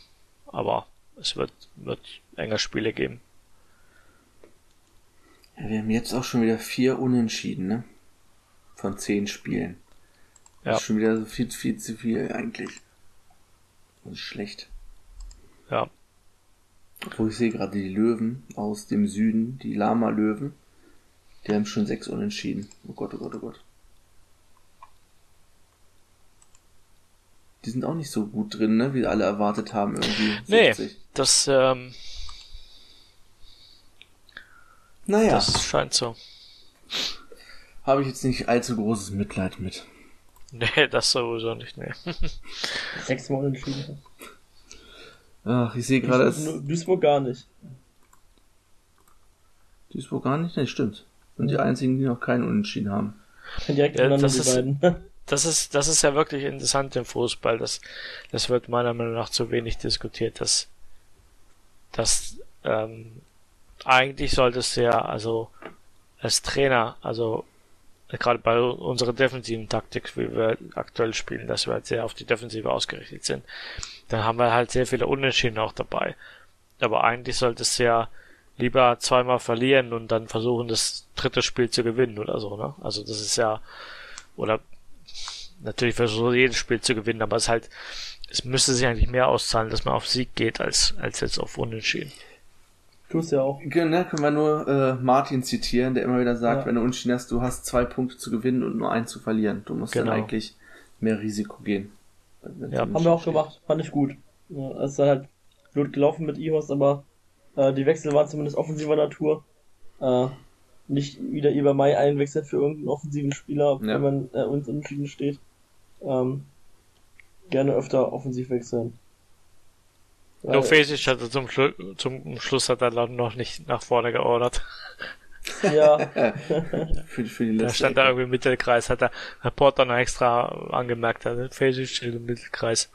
Aber es wird, wird enger Spiele geben. Ja, wir haben jetzt auch schon wieder vier Unentschieden, ne? Von zehn Spielen. Ja. Das ist schon wieder so viel, viel zu viel eigentlich. Das ist schlecht. Ja. Obwohl ich sehe gerade die Löwen aus dem Süden, die Lama-Löwen. Die haben schon sechs Unentschieden. Oh Gott, oh Gott, oh Gott. Die sind auch nicht so gut drin, ne? Wie alle erwartet haben irgendwie. Nee, 70. das, ähm, Naja, das scheint so. habe ich jetzt nicht allzu großes Mitleid mit. Nee, das sowieso nicht, nee. Sechsmal unentschieden. Ach, ich sehe gerade, Duisburg, gar nicht. Duisburg gar nicht, ne, stimmt. Und die einzigen, die noch keinen Unentschieden haben. Direkt Ja, das die ist- beiden. Das ist, das ist ja wirklich interessant im Fußball. Das, das wird meiner Meinung nach zu wenig diskutiert, dass, dass, ähm, eigentlich solltest du ja, also, als Trainer, also, gerade bei unserer defensiven Taktik, wie wir aktuell spielen, dass wir halt sehr auf die Defensive ausgerichtet sind, dann haben wir halt sehr viele Unentschieden auch dabei. Aber eigentlich solltest du ja lieber zweimal verlieren und dann versuchen, das dritte Spiel zu gewinnen oder so, ne? Also das ist ja, oder natürlich versucht jedes Spiel zu gewinnen, aber es ist halt, es müsste sich eigentlich mehr auszahlen, dass man auf Sieg geht, als, als jetzt auf Unentschieden. Tust ja auch. Genau, ne, können wir nur äh, Martin zitieren, der immer wieder sagt, Ja. wenn du Unentschieden hast, du hast zwei Punkte zu gewinnen und nur einen zu verlieren. Du musst Genau. dann eigentlich mehr Risiko gehen. Ja, Haben wir auch steht. gemacht. Fand ich gut. Ja, es ist halt blöd gelaufen mit Ihos, aber äh, die Wechsel waren zumindest offensiver Natur. Äh, nicht wieder über Mai einwechselt für irgendeinen offensiven Spieler, Ja. wenn man äh, uns unentschieden steht. Ähm, gerne öfter offensiv wechseln. Nur Fesic hatte zum, Schlu zum Schluss hat er dann noch nicht nach vorne geordert. Ja, Für, für die Da letzte stand da irgendwie im Mittelkreis, hat der Reporter noch extra angemerkt, hat Fesic steht im Mittelkreis.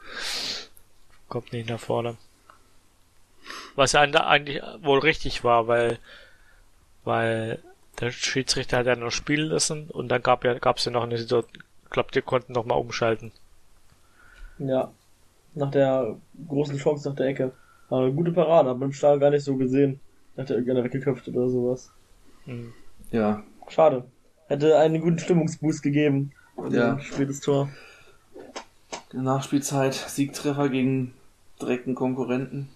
Kommt nicht nach vorne. Was ja eigentlich wohl richtig war, weil, weil der Schiedsrichter hat ja noch spielen lassen und dann gab ja, gab's ja noch eine Situation, glaube, die konnten noch mal umschalten. ja. Nach der großen Chance nach der Ecke. Aber eine gute Parade, hab beim Stahl gar nicht so gesehen. Hat er irgendeiner weggeköpft oder sowas. Hm. Ja, Schade. Hätte einen guten Stimmungsboost gegeben. Ja. Spätes Tor. Nachspielzeit, Siegtreffer gegen direkten Konkurrenten.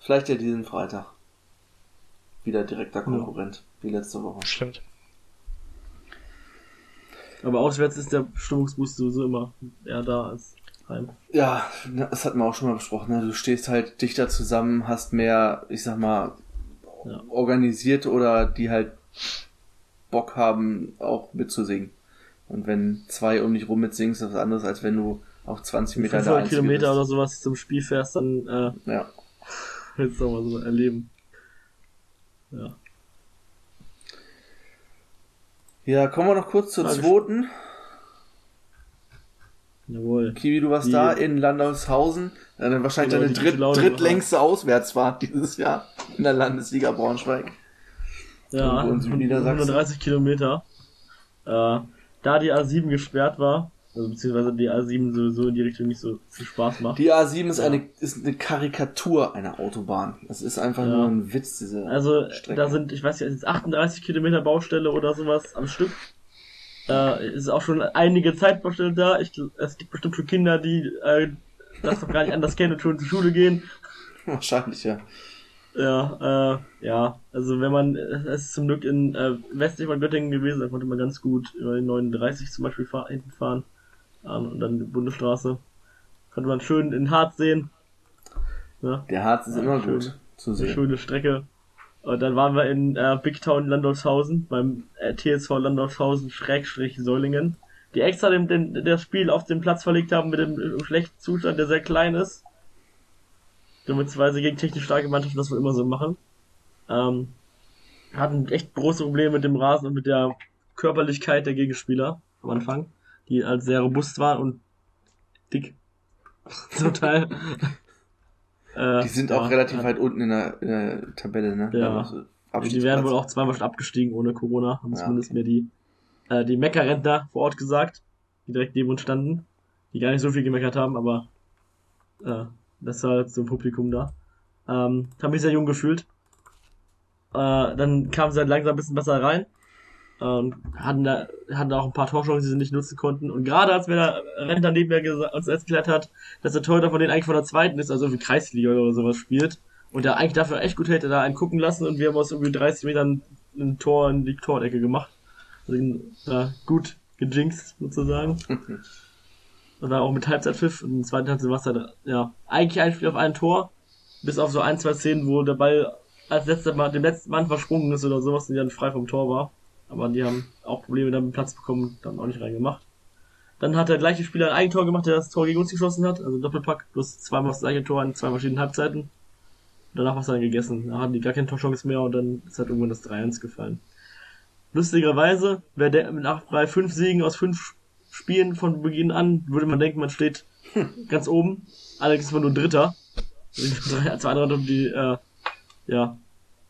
Vielleicht ja diesen Freitag. Wieder direkter Konkurrent, wie letzte Woche. Stimmt. Aber auswärts ist der Stimmungsboost sowieso immer eher da als heim. Ja, das hatten wir auch schon mal besprochen. Ne? Du stehst halt dichter zusammen, hast mehr, ich sag mal, Ja. organisiert oder die halt Bock haben, auch mitzusingen. Und wenn zwei um dich rum mitsingen, ist das was anderes, als wenn du auf 20 Meter der 500 Einzige Kilometer bist. oder sowas zum Spiel fährst, dann äh, Ja. willst du auch mal so erleben. Ja. Ja, kommen wir noch kurz zur Frage- zweiten. Jawohl. Kiwi, du warst Die- da in Landaushausen. Äh, wahrscheinlich deine dritt, drittlängste Auswärtsfahrt dieses Jahr in der Landesliga Braunschweig. Ja, Irgendwo in Südniedersachsen. 130 Kilometer. Äh, da die A7 gesperrt war, also beziehungsweise die A7 sowieso in die Richtung nicht so viel Spaß macht. Die A7 ist eine, ist eine Karikatur einer Autobahn. Das ist einfach Ja. nur ein Witz, diese Also Strecke. da sind, ich weiß nicht, es ist 38 Kilometer Baustelle oder sowas am Stück. Äh, es ist auch schon einige Zeitbaustelle da. Ich, es gibt bestimmt schon Kinder, die äh, das doch gar nicht anders kennen und schon zur Schule gehen. Wahrscheinlich, ja. Ja, äh, ja, also wenn man, es ist zum Glück in äh, westlich von Göttingen gewesen, da konnte man ganz gut über den 39 zum Beispiel fahr hinten fahren und dann die Bundesstraße. Konnte man schön in Harz sehen. Ja, Der Harz ist Ja, immer schön. gut zu eine sehen. schöne Strecke. Und dann waren wir in äh, Big Town Landolfshausen, beim äh, TSV Landolfshausen Schrägstrich Solingen, die extra den, den, das Spiel auf den Platz verlegt haben mit dem äh, schlechten Zustand, der sehr klein ist. Beziehungsweise gegen technisch starke Mannschaften das wohl immer so machen. Ähm, hatten echt große Probleme mit dem Rasen und mit der Körperlichkeit der Gegenspieler am Anfang, die halt sehr robust waren und dick. Zum Teil. Äh, Die sind ja, auch relativ hat- weit unten in der, in der Tabelle, ne? Ja. Also die Abstiegsplatz. werden wohl auch zweimal schon abgestiegen ohne Corona, haben Ja, zumindest okay. mir die, äh, die Meckerrentner vor Ort gesagt, die direkt neben uns standen, die gar nicht so viel gemeckert haben, aber äh, das war jetzt so ein Publikum da. Ähm, haben mich sehr jung gefühlt. Äh, dann kamen sie halt langsam ein bisschen besser rein. Ähm, hatten da, hatten da auch ein paar Torchancen, die sie nicht nutzen konnten. Und gerade als mir der Rentner neben mir gesa- uns erklärt hat, dass der Torhüter von denen eigentlich von der zweiten ist, also irgendwie Kreisliga oder sowas spielt, und der eigentlich dafür echt gut hätte da einen gucken lassen und wir haben aus irgendwie 30 Metern ein Tor in die Tordecke gemacht. Also äh, gut gejinxt sozusagen. und war auch mit Halbzeitpfiff und im zweiten Halbzeit war es halt, ja, eigentlich ein Spiel auf ein Tor, bis auf so ein, zwei Szenen, wo der Ball als letzter Mal, dem letzten Mann versprungen ist oder sowas und dann frei vom Tor war. Aber die haben auch Probleme damit Platz bekommen und dann auch nicht reingemacht. Dann hat der gleiche Spieler ein Eigentor gemacht, der das Tor gegen uns geschossen hat, also Doppelpack, plus zweimal das gleiche Tor in zwei verschiedenen Halbzeiten. Danach war es dann gegessen. Da hatten die gar keine Torchance mehr und dann ist halt irgendwann das 3-1 gefallen. Lustigerweise, wäre der nach bei fünf Siegen aus fünf Spielen von Beginn an, würde man denken, man steht ganz oben. Allerdings ist man nur Dritter. Also Zwei andere, die äh, ja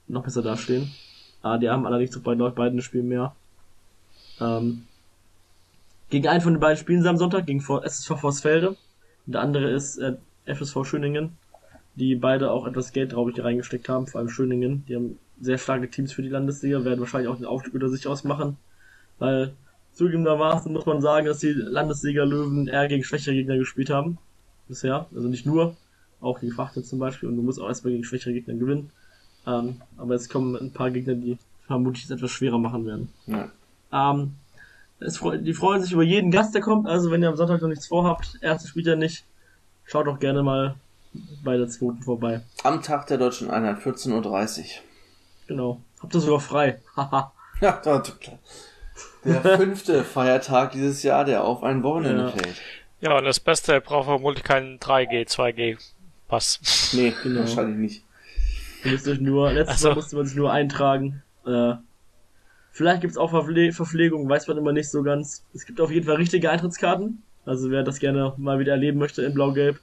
noch besser dastehen. Ah, die haben allerdings bei laut beiden ein Spiel mehr. Ähm, gegen einen von den beiden spielen sie am Sonntag, gegen SSV Vorsfelde. Der andere ist äh, FSV Schöningen, die beide auch etwas Geld, glaube ich, reingesteckt haben, vor allem Schöningen. Die haben sehr starke Teams für die Landesliga, werden wahrscheinlich auch den Aufstieg unter sich ausmachen. Weil zugegebenermaßen muss man sagen, dass die Landesliga-Löwen eher gegen schwächere Gegner gespielt haben. Bisher. Also nicht nur, auch gegen Frachte zum Beispiel. Und du musst auch erstmal gegen schwächere Gegner gewinnen. Ähm, aber jetzt kommen ein paar Gegner, die vermutlich es etwas schwerer machen werden. Ja. Ähm, es freu die freuen sich über jeden Gast, der kommt. Also wenn ihr am Sonntag noch nichts vorhabt, erste spielt er nicht, schaut doch gerne mal bei der zweiten vorbei. Am Tag der deutschen Einheit, 14.30 Uhr. Genau. Habt ihr sogar frei. Haha. Ja, da- klar. Der fünfte Feiertag dieses Jahr, der auf ein Wochenende Ja. fällt. Ja, und das Beste, er braucht vermutlich keinen 3G, 2G Pass. Nee, Genau. wahrscheinlich nicht. Ihr müsst euch nur, letztes so. Mal musste man sich nur eintragen. Äh, vielleicht gibt's auch Verpfle Verpflegung, weiß man immer nicht so ganz. Es gibt auf jeden Fall richtige Eintrittskarten. Also wer das gerne mal wieder erleben möchte in Blau-Gelb,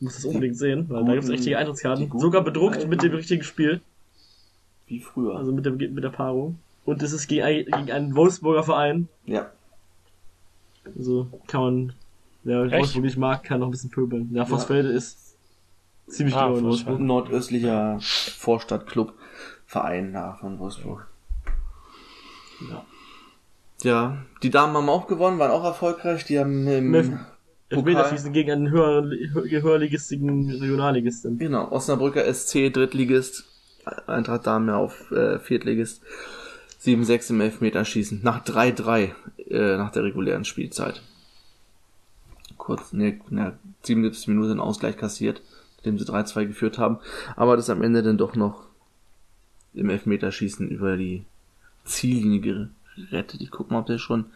muss das unbedingt sehen, weil da gibt's guten- richtige Eintrittskarten. guten Sogar bedruckt alten- mit dem richtigen Spiel. Wie früher. Also mit, dem, mit der Paarung. Und es ist gegen, gegen einen Wolfsburger Verein. ja. Also kann man, wer Echt? Wolfsburg nicht mag, kann noch ein bisschen pöbeln. Ja, Vossfelde ist ziemlich Ah, genau in. Wolfsburg. Nordöstlicher Vorstadtclub, Verein da von Wolfsburg. Ja. Ja, die Damen haben auch gewonnen, waren auch erfolgreich. Die haben im Elf- Elfmeter Pokal- schießen gegen einen höher, hö- höherligistigen Regionalligisten. Genau, Osnabrücker SC, Drittligist, Eintracht Damen ja auf äh, Viertligist, 7-6 im Elfmeterschießen, nach 3-3 äh, nach der regulären Spielzeit. Kurz, ne, ne, 77 Minuten Ausgleich kassiert, nachdem sie 3-2 geführt haben, aber das am Ende dann doch noch im Elfmeterschießen über die Ziellinie gerettet. Ich guck mal, ob der schon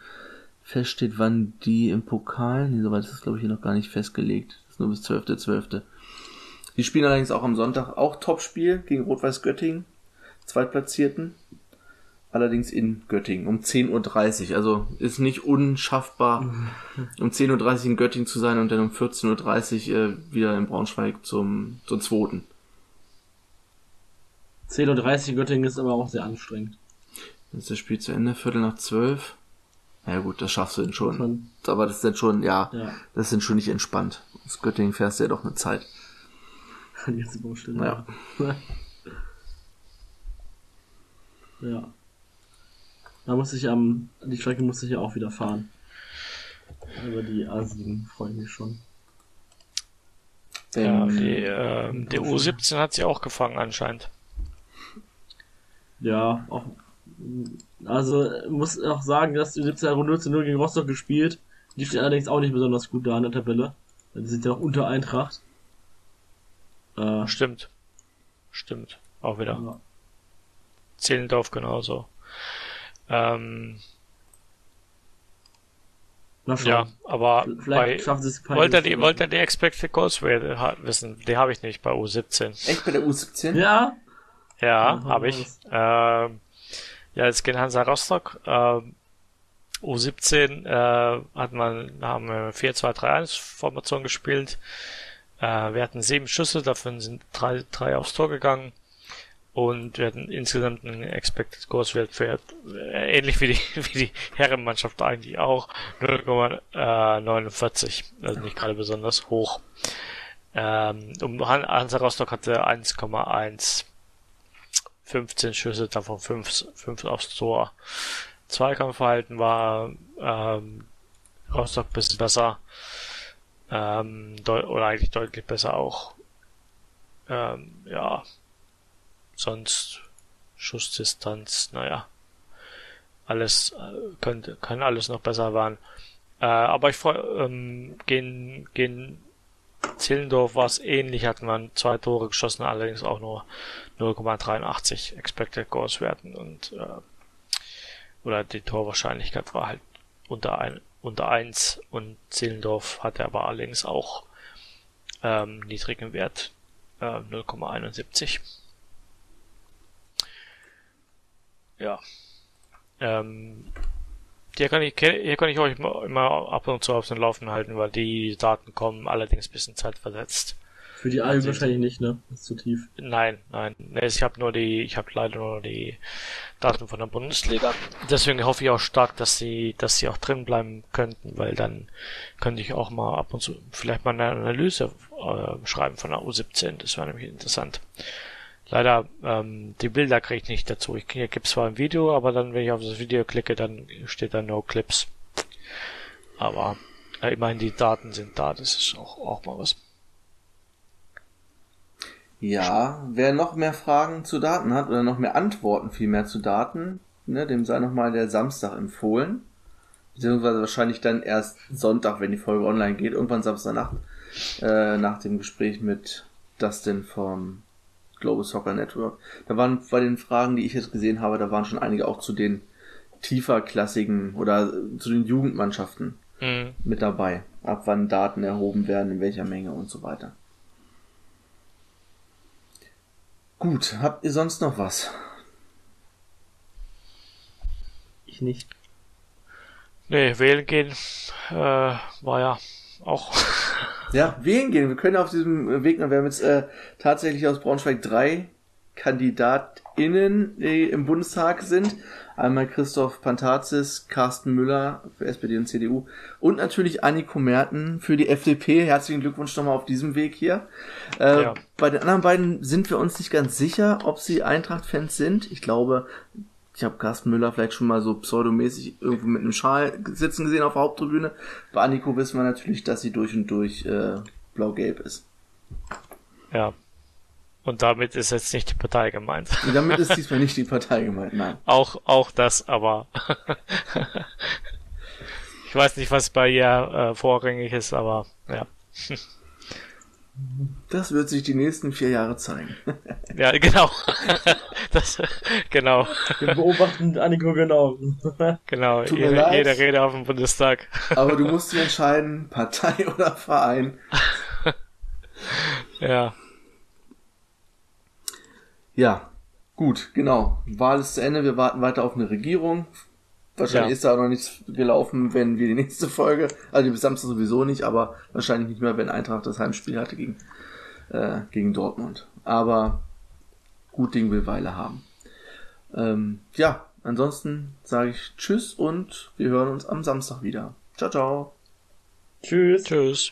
feststeht, wann die im Pokal, nee, soweit ist das glaube ich hier noch gar nicht festgelegt, das ist nur bis 12.12. Die spielen allerdings auch am Sonntag auch Topspiel gegen Rot-Weiß Göttingen, Zweitplatzierten. Allerdings in Göttingen um 10.30 Uhr. Also ist nicht unschaffbar, um 10.30 Uhr in Göttingen zu sein und dann um 14.30 Uhr äh, wieder in Braunschweig zum, zum zweiten. 10.30 Uhr Göttingen ist aber auch sehr anstrengend. Dann ist das Spiel zu Ende, Viertel nach zwölf. Ja gut, das schaffst du denn schon. Man- Aber das ist dann schon, ja, Ja, das sind schon nicht entspannt. Aus Göttingen fährst du ja doch eine Zeit. die ganze Baustelle. Ja. Ja. Da muss ich am, die Strecke muss ich ja auch wieder fahren. Über die A7 freue ich mich schon. Ja, Denn- die, ähm, die U17 hat sie auch gefangen anscheinend. Ja, auch, also muss auch sagen, dass die 17 Euro 0 zu 0 gegen Rostock gespielt. Die steht allerdings auch nicht besonders gut da in der Tabelle. Die sind ja noch unter Eintracht. Äh, Stimmt. Stimmt. Auch wieder. ja. Zehlendorf genauso. Ähm, Na schon. ja, aber Vielleicht sie es wollt ihr die, wollt ihr die Expected Goals Rate ha- wissen? Die habe ich nicht bei U17. Echt bei der U17? Ja, Ja, habe ich. Ähm, ja, jetzt gegen Hansa Rostock. Ähm, U17 äh, hat man, haben wir 4-2-3-1-Formation gespielt. Äh, wir hatten sieben Schüsse, davon sind drei, drei aufs Tor gegangen. Und wir hatten insgesamt einen Expected Goals Wert für, äh, ähnlich wie die, wie die Herrenmannschaft eigentlich auch, 0,49. Also nicht gerade besonders hoch. Ähm, um Han- Hansa Rostock hatte 1,1. 15 Schüsse, davon 5, 5 aufs Tor. Zweikampfverhalten war ähm, Rostock ein bisschen besser. Ähm, oder eigentlich deutlich besser auch. Ähm, ja. Sonst Schussdistanz, naja. Alles äh, könnte, kann alles noch besser werden. Äh, aber ich freue, ähm, gegen, gegen Zillendorf war es ähnlich, hat man zwei Tore geschossen, allerdings auch nur 0,83 Expected Goals werten und äh, oder die Torwahrscheinlichkeit war halt unter ein, unter eins und Zehlendorf hatte aber allerdings auch ähm, niedrigen Wert äh, 0,71. Ja. Ähm, hier kann ich hier kann ich euch immer immer ab und zu auf den Laufen halten, weil die Daten kommen allerdings ein bisschen zeitversetzt. für die A7 wahrscheinlich nicht, ne? Das ist zu tief. Nein, nein. Nee, Ich habe nur die, ich habe leider nur die Daten von der Bundesliga. Deswegen hoffe ich auch stark, dass sie, dass sie auch drin bleiben könnten, weil dann könnte ich auch mal ab und zu vielleicht mal eine Analyse äh, schreiben von der U17. Das wäre nämlich interessant. Leider ähm, die Bilder kriege ich nicht dazu. Ich gibt's zwar ein Video, aber dann, wenn ich auf das Video klicke, dann steht da No Clips. Aber äh, immerhin die Daten sind da. Das ist auch auch mal was. Ja, wer noch mehr Fragen zu Daten hat oder noch mehr Antworten vielmehr zu Daten, ne, dem sei nochmal der Samstag empfohlen. Beziehungsweise wahrscheinlich dann erst Sonntag, wenn die Folge online geht, irgendwann Samstagnacht, äh, nach dem Gespräch mit Dustin vom Global Soccer Network. Da waren bei den Fragen, die ich jetzt gesehen habe, da waren schon einige auch zu den tieferklassigen oder äh, zu den Jugendmannschaften Mhm. mit dabei. Ab wann Daten erhoben werden, in welcher Menge und so weiter. Gut, habt ihr sonst noch was? Ich nicht. Nee, wählen gehen äh, war ja auch. Ja, wählen gehen. Wir können auf diesem Weg wir haben jetzt äh, tatsächlich aus Braunschweig drei KandidatInnen, die im Bundestag sind. Einmal Christoph Pantazis, Carsten Müller für SPD und CDU und natürlich Anniko Merten für die FDP. Herzlichen Glückwunsch nochmal auf diesem Weg hier. Äh, Ja. Bei den anderen beiden sind wir uns nicht ganz sicher, ob sie Eintracht-Fans sind. Ich glaube, ich habe Carsten Müller vielleicht schon mal so pseudomäßig irgendwo mit einem Schal sitzen gesehen auf der Haupttribüne. Bei Anniko wissen wir natürlich, dass sie durch und durch äh, blau-gelb ist. Ja. Und damit ist jetzt nicht die Partei gemeint. Und damit ist diesmal nicht die Partei gemeint, nein. Auch, auch das, aber ich weiß nicht, was bei ihr äh, vorrangig ist, aber ja. Das wird sich die nächsten vier Jahre zeigen. Ja, genau. das, genau, Wir beobachten Anniko genau. genau. Tut Jede, leid. jede Rede auf dem Bundestag. Aber du musst dich entscheiden, Partei oder Verein. Ja, Ja, gut, genau. Wahl ist zu Ende, wir warten weiter auf eine Regierung. Wahrscheinlich Ja. ist da auch noch nichts gelaufen, wenn wir die nächste Folge, also die bis Samstag sowieso nicht, aber wahrscheinlich nicht mehr, wenn Eintracht das Heimspiel hatte gegen, äh, gegen Dortmund. Aber gut Ding will Weile haben. Ähm, ja, ansonsten sage ich Tschüss und wir hören uns am Samstag wieder. Ciao, ciao. Tschüss. Tschüss.